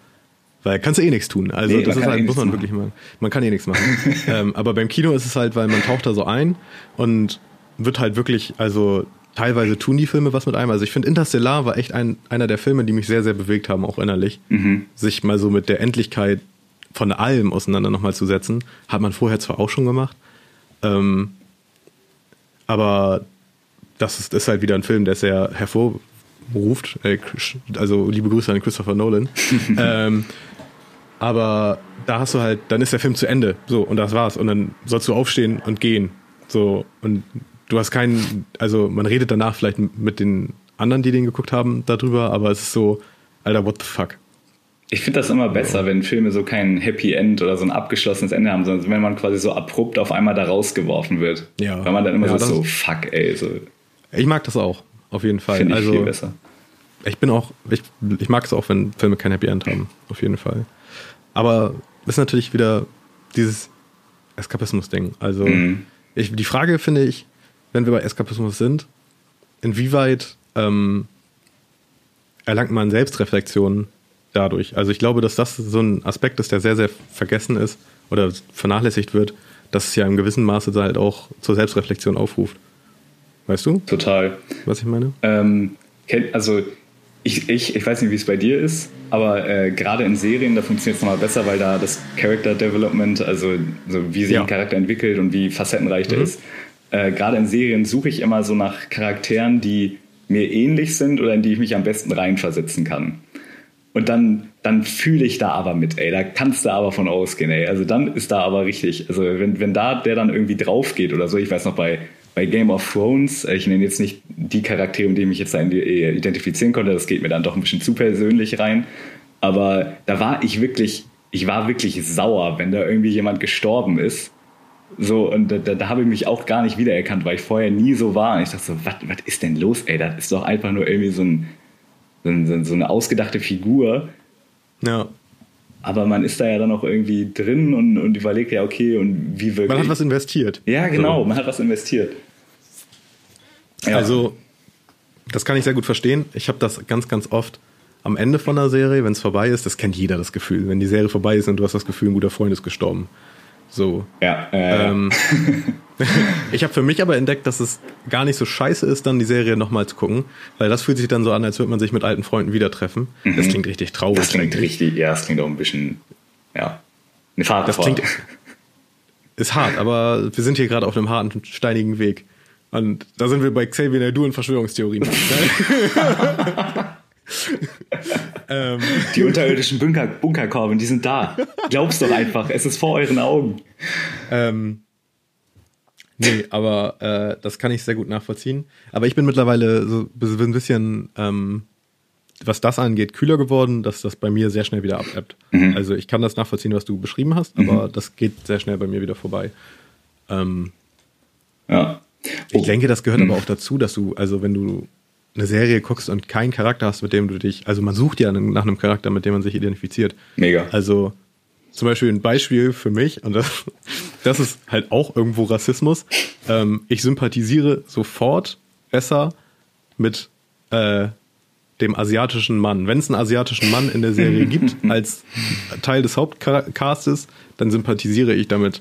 Weil kannst du eh nichts tun. Also nee, das ist halt, eh muss man machen. wirklich machen. Man kann eh nichts machen. <laughs> ähm, aber beim Kino ist es halt, weil man taucht da so ein und wird halt wirklich, also teilweise tun die Filme was mit einem. Also ich finde Interstellar war echt ein, einer der Filme, die mich sehr, sehr bewegt haben, auch innerlich. Mhm. Sich mal so mit der Endlichkeit von allem auseinander nochmal zu setzen. Hat man vorher zwar auch schon gemacht. Ähm, aber das ist, ist halt wieder ein Film, der sehr hervorruft. Äh, also liebe Grüße an Christopher Nolan. <laughs> ähm, aber da hast du halt, dann ist der Film zu Ende. So, und das war's. Und dann sollst du aufstehen und gehen. So, und du hast keinen, also man redet danach vielleicht mit den anderen, die den geguckt haben, darüber, aber es ist so, Alter, what the fuck? Ich finde das immer besser, wenn Filme so kein Happy End oder so ein abgeschlossenes Ende haben, sondern wenn man quasi so abrupt auf einmal da rausgeworfen wird. Ja. Weil man dann immer ja, so, so, fuck, ey. So. Ich mag das auch, auf jeden Fall. Finde ich also, viel besser. Ich bin auch, ich, ich mag es auch, wenn Filme kein Happy End haben, auf jeden Fall. Aber ist natürlich wieder dieses Eskapismus-Ding. Also mhm. ich, die Frage finde ich, wenn wir bei Eskapismus sind, inwieweit ähm, erlangt man Selbstreflexion dadurch? Also ich glaube, dass das so ein Aspekt ist, der sehr, sehr vergessen ist oder vernachlässigt wird, dass es ja im gewissen Maße halt auch zur Selbstreflexion aufruft. Weißt du? Total. Was ich meine? Ähm, also ich, ich, ich weiß nicht, wie es bei dir ist, aber äh, gerade in Serien, da funktioniert es nochmal besser, weil da das Character Development, also so wie sich ja. ein Charakter entwickelt und wie facettenreich der mhm. ist, äh, gerade in Serien suche ich immer so nach Charakteren, die mir ähnlich sind oder in die ich mich am besten reinversetzen kann. Und dann, dann fühle ich da aber mit, ey, da kannst du aber von ausgehen, ey. Also dann ist da aber richtig, also wenn, wenn da der dann irgendwie drauf geht oder so, ich weiß noch bei bei Game of Thrones, äh, ich nenne jetzt nicht die Charaktere, mit denen ich jetzt äh, identifizieren konnte, das geht mir dann doch ein bisschen zu persönlich rein, aber da war ich wirklich, ich war wirklich sauer, wenn da irgendwie jemand gestorben ist. So, und da, da habe ich mich auch gar nicht wiedererkannt, weil ich vorher nie so war. Und ich dachte so, was ist denn los, ey? Das ist doch einfach nur irgendwie so, ein, so, so eine ausgedachte Figur. Ja. Aber man ist da ja dann auch irgendwie drin und, und überlegt ja, okay, und wie wirklich. Man hat was investiert. Ja, genau, so. man hat was investiert. Ja. Also, das kann ich sehr gut verstehen. Ich habe das ganz, ganz oft am Ende von der Serie, wenn es vorbei ist, das kennt jeder das Gefühl. Wenn die Serie vorbei ist und du hast das Gefühl, ein guter Freund ist gestorben. So. Ja. Äh, ähm, <laughs> ich habe für mich aber entdeckt, dass es gar nicht so scheiße ist, dann die Serie nochmal zu gucken, weil das fühlt sich dann so an, als würde man sich mit alten Freunden wieder treffen. Mhm. Das klingt richtig traurig. Das klingt richtig, ja, das klingt auch ein bisschen, ja, eine Fahrt Das klingt, <laughs> ist hart, aber wir sind hier gerade auf einem harten, steinigen Weg. Und da sind wir bei Xavier Naidoo und Verschwörungstheorien. <laughs> <laughs> ähm. Die unterirdischen Bunker, Bunkerkorben, die sind da. Glaub's doch einfach, es ist vor euren Augen. Ähm, nee, aber äh, das kann ich sehr gut nachvollziehen. Aber ich bin mittlerweile so ein bisschen, ähm, was das angeht, kühler geworden, dass das bei mir sehr schnell wieder abebbt. Mhm. Also ich kann das nachvollziehen, was du beschrieben hast, aber mhm. das geht sehr schnell bei mir wieder vorbei. Ähm, ja. Oh. Ich denke, das gehört mhm. aber auch dazu, dass du, also wenn du eine Serie guckst und keinen Charakter hast, mit dem du dich, also man sucht ja nach einem Charakter, mit dem man sich identifiziert. Mega. Also zum Beispiel ein Beispiel für mich, und das, das ist halt auch irgendwo Rassismus. Ähm, ich sympathisiere sofort besser mit äh, dem asiatischen Mann. Wenn es einen asiatischen Mann in der Serie <laughs> gibt, als Teil des Hauptcastes, dann sympathisiere ich damit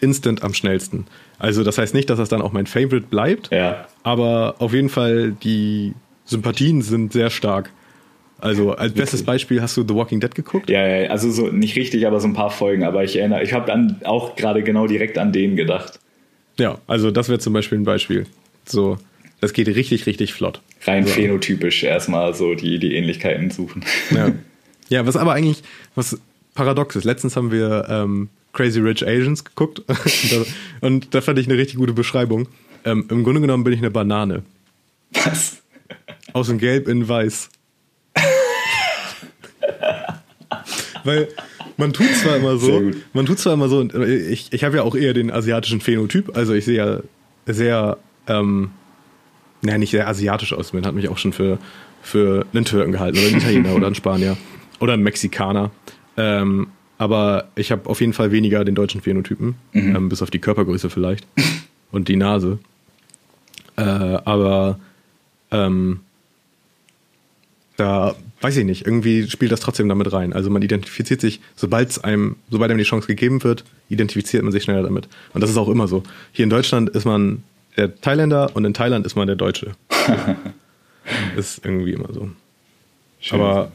instant am schnellsten. Also das heißt nicht, dass das dann auch mein Favorite bleibt, ja. aber auf jeden Fall die Sympathien sind sehr stark. Also als bestes Beispiel hast du The Walking Dead geguckt? Ja, ja, also so nicht richtig, aber so ein paar Folgen. Aber ich erinnere, ich habe auch gerade genau direkt an den gedacht. Ja, also das wäre zum Beispiel ein Beispiel. So, das geht richtig, richtig flott. Rein so. phänotypisch erstmal so die, die Ähnlichkeiten suchen. Ja. <laughs> ja, was aber eigentlich was paradox ist. Letztens haben wir ähm, Crazy Rich Asians geguckt und, <laughs> da, und, da, fand ich eine richtig gute Beschreibung. Ähm, Im Grunde genommen bin ich eine Banane. Was? Aus dem Gelb in Weiß. Weil man tut zwar immer so, man tut zwar immer so, äh, ich, ich habe ja auch eher den asiatischen Phänotyp, also ich sehe ja sehr, ähm, naja, nicht sehr asiatisch aus, man hat mich auch schon für, für einen Türken gehalten oder einen Italiener <laughs> oder einen Spanier oder einen Mexikaner. Ähm, aber ich habe auf jeden Fall weniger den deutschen Phänotypen, mhm. ähm, bis auf die Körpergröße vielleicht <laughs> und die Nase. Äh, aber ähm, da weiß ich nicht, irgendwie spielt das trotzdem damit rein. Also man identifiziert sich, sobald es einem, sobald einem die Chance gegeben wird, identifiziert man sich schneller damit. Und das ist auch immer so. Hier in Deutschland ist man der Thailänder und in Thailand ist man der Deutsche. <laughs> ist irgendwie immer so. Schön. Aber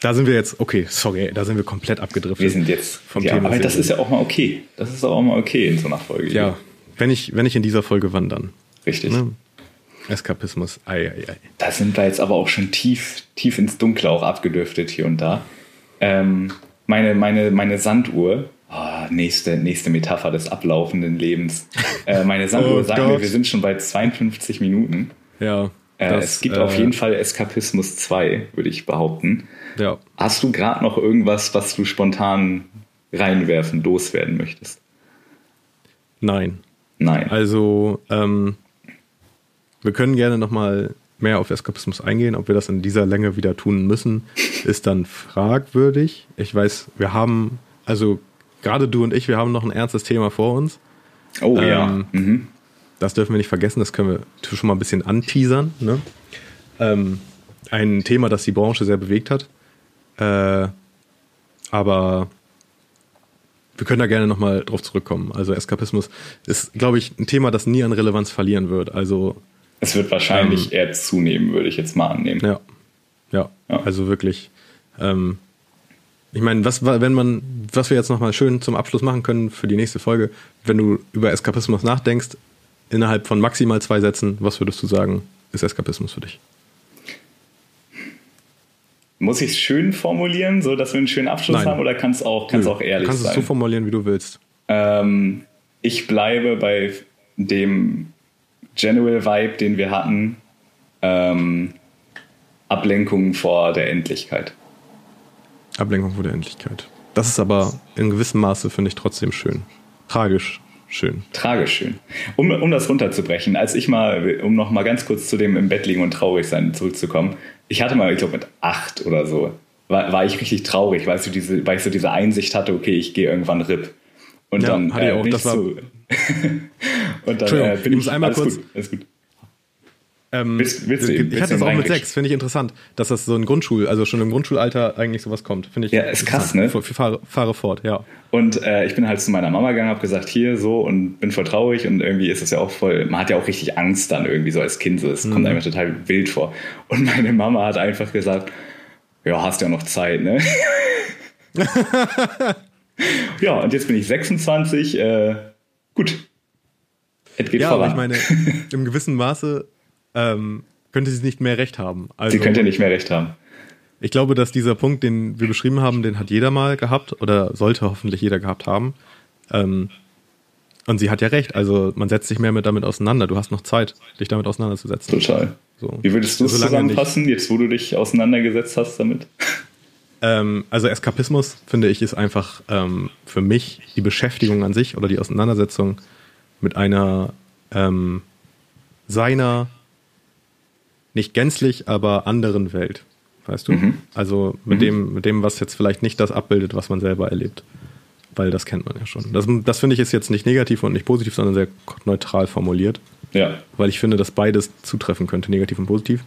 da sind wir jetzt, okay, sorry, da sind wir komplett abgedriftet. Wir sind jetzt vom ja, Thema. Aber das ist ja auch mal okay. Das ist auch mal okay in so einer Folge. Ja, wenn ich, wenn ich in dieser Folge wandern. Richtig. Ne? Eskapismus, ei, ei, ei. Da sind wir jetzt aber auch schon tief, tief ins Dunkle auch abgedürftet hier und da. Ähm, meine, meine, meine Sanduhr, oh, nächste, nächste Metapher des ablaufenden Lebens. Äh, meine <laughs> Sanduhr oh sagt mir, wir sind schon bei 52 Minuten. Ja. Äh, das, es gibt äh, auf jeden Fall Eskapismus 2, würde ich behaupten. Ja. Hast du gerade noch irgendwas, was du spontan reinwerfen, loswerden möchtest? Nein. Nein. Also, ähm, wir können gerne nochmal mehr auf Eskapismus eingehen. Ob wir das in dieser Länge wieder tun müssen, <laughs> ist dann fragwürdig. Ich weiß, wir haben, also gerade du und ich, wir haben noch ein ernstes Thema vor uns. Oh ähm, ja. Mhm. Das dürfen wir nicht vergessen, das können wir schon mal ein bisschen anteasern. Ne? Ähm, ein Thema, das die Branche sehr bewegt hat. Äh, aber wir können da gerne nochmal drauf zurückkommen. Also Eskapismus ist, glaube ich, ein Thema, das nie an Relevanz verlieren wird. Also es wird wahrscheinlich ähm, eher zunehmen, würde ich jetzt mal annehmen. Ja, ja, ja. also wirklich. Ähm, ich meine, was, wenn man, was wir jetzt nochmal schön zum Abschluss machen können für die nächste Folge, wenn du über Eskapismus nachdenkst, innerhalb von maximal zwei Sätzen, was würdest du sagen, ist Eskapismus für dich? Muss ich es schön formulieren, so dass wir einen schönen Abschluss Nein. haben, oder kann es auch, kann's auch ehrlich kannst sein? Kannst es so formulieren, wie du willst. Ähm, ich bleibe bei dem General Vibe, den wir hatten. Ähm, Ablenkung vor der Endlichkeit. Ablenkung vor der Endlichkeit. Das ist aber in gewissem Maße, finde ich, trotzdem schön. Tragisch schön. Tragisch schön. Um, um das runterzubrechen, als ich mal, um noch mal ganz kurz zu dem im Bett liegen und traurig sein zurückzukommen, ich hatte mal, ich glaube mit acht oder so, war, war ich richtig traurig, weil ich so diese, weil ich so diese Einsicht hatte, okay, ich gehe irgendwann RIP. Und ja, dann hatte äh, ich auch, das war, so, <laughs> und dann äh, bin ich, muss einmal kurz, gut, alles gut. Ähm, willst, willst du, ich hatte das auch mit sechs, finde ich interessant, dass das so ein Grundschul, also schon im Grundschulalter eigentlich sowas kommt. Finde ich. Ja, ist krass, ne? Ich fahre, fahre fort, ja. Und äh, ich bin halt zu meiner Mama gegangen, habe gesagt, hier so und bin voll traurig und irgendwie ist es ja auch voll, man hat ja auch richtig Angst dann irgendwie so als Kind, so es mhm. kommt einfach total wild vor. Und meine Mama hat einfach gesagt, ja, hast ja noch Zeit, ne? <laughs> ja, und jetzt bin ich 26, äh, gut. Es geht ja, voran. aber ich meine, <laughs> im gewissen Maße ähm, könnte sie nicht mehr recht haben. Also, Sie könnte nicht mehr recht haben. Ich glaube, dass dieser Punkt, den wir beschrieben haben, den hat jeder mal gehabt oder sollte hoffentlich jeder gehabt haben. Ähm, und sie hat ja recht. Also man setzt sich mehr mit damit auseinander. Du hast noch Zeit, dich damit auseinanderzusetzen. Total. So. Wie würdest du es Solange nicht- zusammenfassen, jetzt wo du dich auseinandergesetzt hast damit? Ähm, also Eskapismus, finde ich, ist einfach ähm, für mich die Beschäftigung an sich oder die Auseinandersetzung mit einer ähm, seiner nicht gänzlich, aber anderen Welt. Weißt du? Mhm. Also mit, dem, mit dem, was jetzt vielleicht nicht das abbildet, was man selber erlebt. Weil das kennt man ja schon. Das, das finde ich ist jetzt nicht negativ und nicht positiv, sondern sehr neutral formuliert Ja. weil ich finde, dass beides zutreffen könnte, negativ und positiv.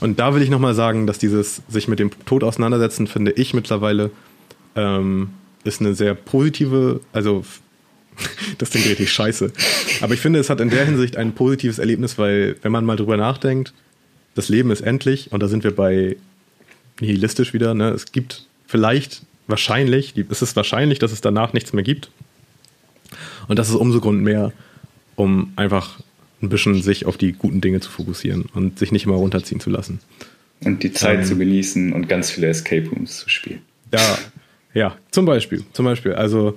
Und da will ich nochmal sagen, dass dieses sich mit dem Tod auseinandersetzen, finde ich mittlerweile, ähm, ist eine sehr positive, also <laughs> das klingt richtig scheiße. Aber ich finde, es hat in der Hinsicht ein positives Erlebnis, weil wenn man mal drüber nachdenkt, das Leben ist endlich und da sind wir bei nihilistisch wieder. Ne? Es gibt vielleicht, wahrscheinlich, es ist wahrscheinlich, dass es danach nichts mehr gibt. Und das ist umso Grund mehr, um einfach ein bisschen sich auf die guten Dinge zu fokussieren und sich nicht immer runterziehen zu lassen. Und die Zeit Ähm. zu genießen und ganz viele Escape Rooms zu spielen. Ja, ja, zum Beispiel, zum Beispiel. Also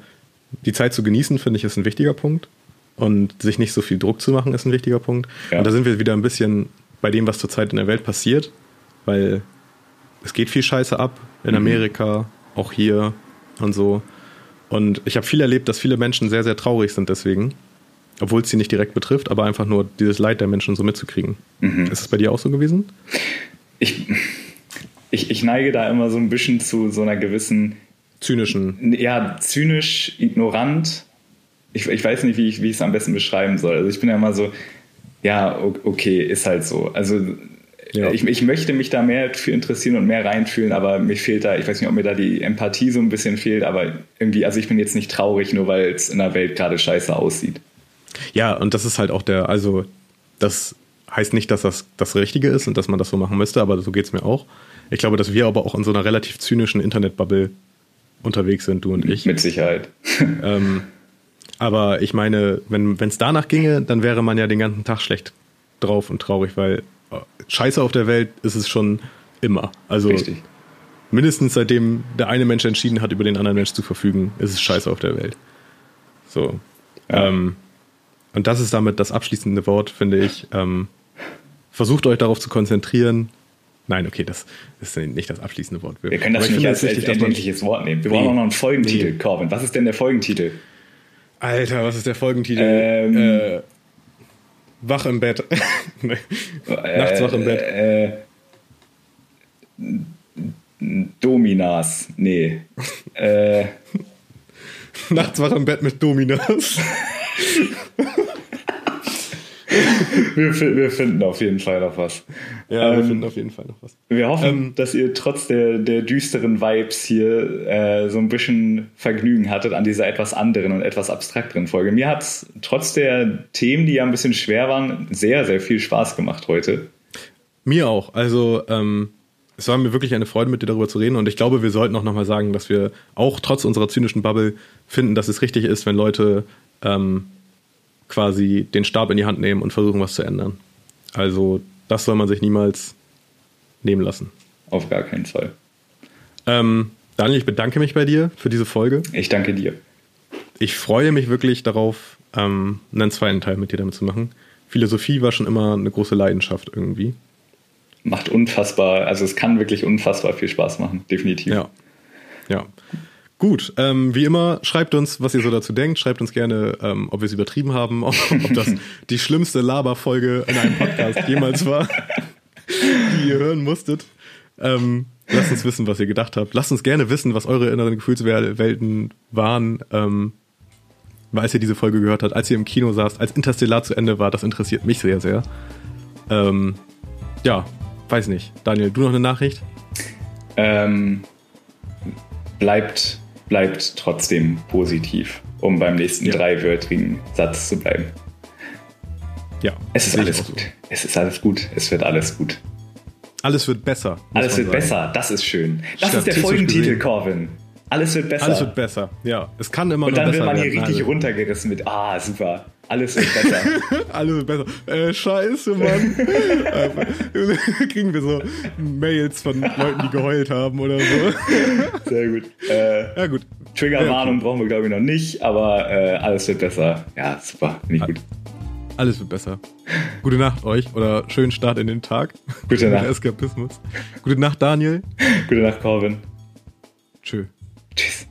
die Zeit zu genießen, finde ich, ist ein wichtiger Punkt. Und sich nicht so viel Druck zu machen, ist ein wichtiger Punkt. Ja. Und da sind wir wieder ein bisschen bei dem, was zurzeit in der Welt passiert, weil es geht viel Scheiße ab in Amerika, auch hier und so. Und ich habe viel erlebt, dass viele Menschen sehr, sehr traurig sind deswegen, obwohl es sie nicht direkt betrifft, aber einfach nur dieses Leid der Menschen so mitzukriegen. Ist es bei dir auch so gewesen? Ich, ich, ich neige da immer so ein bisschen zu so einer gewissen, Zynischen. ja, zynisch, ignorant. Ich, ich weiß nicht, wie ich, wie ich es am besten beschreiben soll. Also ich bin ja immer so, ja, okay, ist halt so. Also Ja. ich, ich möchte mich da mehr für interessieren und mehr reinfühlen, aber mir fehlt da, ich weiß nicht, ob mir da die Empathie so ein bisschen fehlt, aber irgendwie, also ich bin jetzt nicht traurig, nur weil es in der Welt gerade scheiße aussieht. Ja, und das ist halt auch der, also das heißt nicht, dass das das Richtige ist und dass man das so machen müsste, aber so geht es mir auch. Ich glaube, dass wir aber auch in so einer relativ zynischen Internetbubble unterwegs sind, du und ich. Mit Sicherheit. Ähm, <laughs> aber ich meine, wenn es danach ginge, dann wäre man ja den ganzen Tag schlecht drauf und traurig, weil äh, Scheiße auf der Welt ist es schon immer. Also Richtig. mindestens seitdem der eine Mensch entschieden hat, über den anderen Mensch zu verfügen, ist es Scheiße auf der Welt. So. Ja. Ähm, und das ist damit das abschließende Wort, finde ich. Ähm, versucht euch darauf zu konzentrieren. Nein, okay, das ist nicht das abschließende Wort. Wir können das nicht als wichtig, man- endliches Wort nehmen. Wir brauchen auch noch einen Folgentitel, Nee. Corbin. Was ist denn der Folgentitel? Alter, was ist der Folgentitel? Ähm, äh, wach im Bett. <laughs> Nee. Nachts wach im Bett. Äh, Dominas. Nee. <laughs> äh, Nachts wach im Bett mit Dominos. <laughs> wir, wir finden auf jeden Fall noch was. Ja, wir Ähm, finden auf jeden Fall noch was. Wir hoffen, Ähm, dass ihr trotz der, der düsteren Vibes hier äh, so ein bisschen Vergnügen hattet an dieser etwas anderen und etwas abstrakteren Folge. Mir hat es trotz der Themen, die ja ein bisschen schwer waren, sehr, sehr viel Spaß gemacht heute. Mir auch. Also, ähm, es war mir wirklich eine Freude, mit dir darüber zu reden. Und ich glaube, wir sollten auch nochmal sagen, dass wir auch trotz unserer zynischen Bubble finden, dass es richtig ist, wenn Leute ähm, quasi den Stab in die Hand nehmen und versuchen, was zu ändern. Also, das soll man sich niemals nehmen lassen. Auf gar keinen Fall. Ähm, Daniel, ich bedanke mich bei dir für diese Folge. Ich danke dir. Ich freue mich wirklich darauf, ähm, einen zweiten Teil mit dir damit zu machen. Philosophie war schon immer eine große Leidenschaft irgendwie. Macht unfassbar, also es kann wirklich unfassbar viel Spaß machen, definitiv. Ja. Ja. Gut, ähm, wie immer, schreibt uns, was ihr so dazu denkt. Schreibt uns gerne, ähm, ob wir es übertrieben haben, <laughs> ob, das die schlimmste Laberfolge in einem Podcast jemals war, <laughs> die ihr hören musstet. Ähm, lasst uns wissen, was ihr gedacht habt. Lasst uns gerne wissen, was eure inneren Gefühlswelten waren, ähm, als ihr diese Folge gehört habt, als ihr im Kino saßt, als Interstellar zu Ende war. Das interessiert mich sehr, sehr. Ähm, ja, weiß nicht. Daniel, du noch eine Nachricht? Ähm, bleibt, bleibt trotzdem positiv, um beim nächsten Ja. dreiwörtigen Satz zu bleiben. Ja. Es ist alles auch so. gut. Es ist alles gut. Es wird alles gut. Alles wird besser. Alles wird sagen. besser. Das ist schön. Das ist der Folgentitel, gesehen. Corvin. Alles wird besser. Alles wird besser. Ja, es kann immer Und dann wird man hier werden. richtig Also, runtergerissen mit, ah, super. Alles wird besser. <laughs> Alles wird besser. Äh, scheiße, Mann. äh, <laughs> kriegen wir so Mails von Leuten, die geheult haben oder so. <laughs> Sehr gut. Äh, Ja, gut. Triggerwarnung brauchen wir, glaube ich, noch nicht, aber äh, alles wird besser. Ja, super. Finde ich gut. Alles wird besser. Gute Nacht euch oder schönen Start in den Tag. Gute Nacht. Eskapismus. Gute Nacht, Daniel. Gute Nacht, Corvin. Tschö. Tschüss.